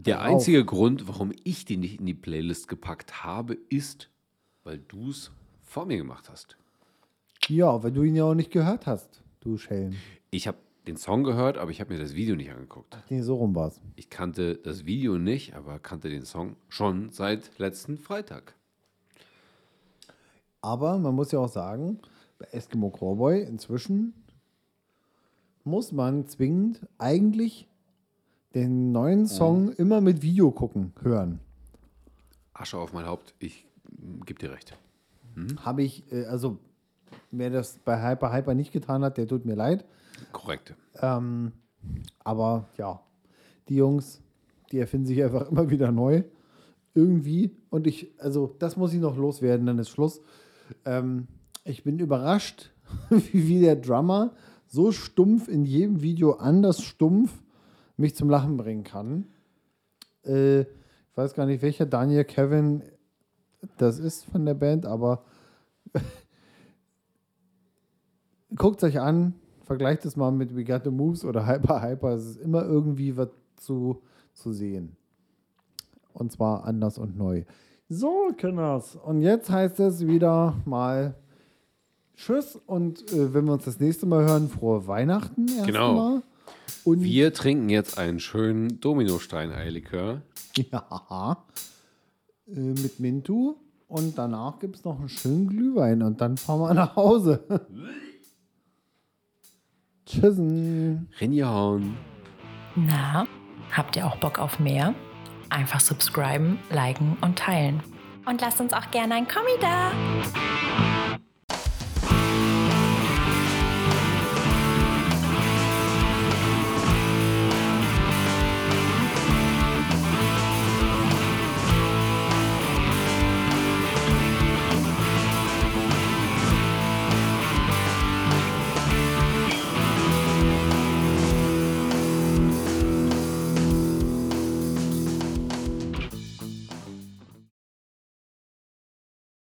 Der Auf. einzige Grund, warum ich den nicht in die Playlist gepackt habe, ist, weil du es vor mir gemacht hast. Ja, weil du ihn ja auch nicht gehört hast, du Schelm. Ich habe den Song gehört, aber ich habe mir das Video nicht angeguckt. Nee, so rum war's. Ich kannte das Video nicht, aber kannte den Song schon seit letzten Freitag. Aber man muss ja auch sagen, bei Eskimo Cowboy inzwischen muss man zwingend eigentlich den neuen Song immer mit Video gucken, hören. Asche auf mein Haupt, ich gebe dir recht. Habe ich, äh, also wer das bei Hyper Hyper nicht getan hat, der tut mir leid. Korrekt. Ähm, aber ja, die Jungs, die erfinden sich einfach immer wieder neu. Irgendwie. Und ich, also das muss ich noch loswerden, dann ist Schluss. Ähm, ich bin überrascht, wie der Drummer so stumpf in jedem Video anders stumpf mich zum Lachen bringen kann. Äh, ich weiß gar nicht, welcher Daniel Kevin das ist von der Band, aber guckt euch an, vergleicht es mal mit We Got the Moves oder Hyper Hyper. Es ist immer irgendwie was zu, zu sehen. Und zwar anders und neu. So, Kinders. Und jetzt heißt es wieder mal Tschüss und äh, wenn wir uns das nächste Mal hören, frohe Weihnachten erst Genau. mal. Und Wir trinken jetzt einen schönen Dominostein-Eierlikör. ja, äh, mit Mintu und danach gibt es noch einen schönen Glühwein und dann fahren wir nach Hause. Tschüssen. Rinjahauen. Na, habt ihr auch Bock auf mehr? Einfach subscriben, liken und teilen. Und lasst uns auch gerne ein Kommi da.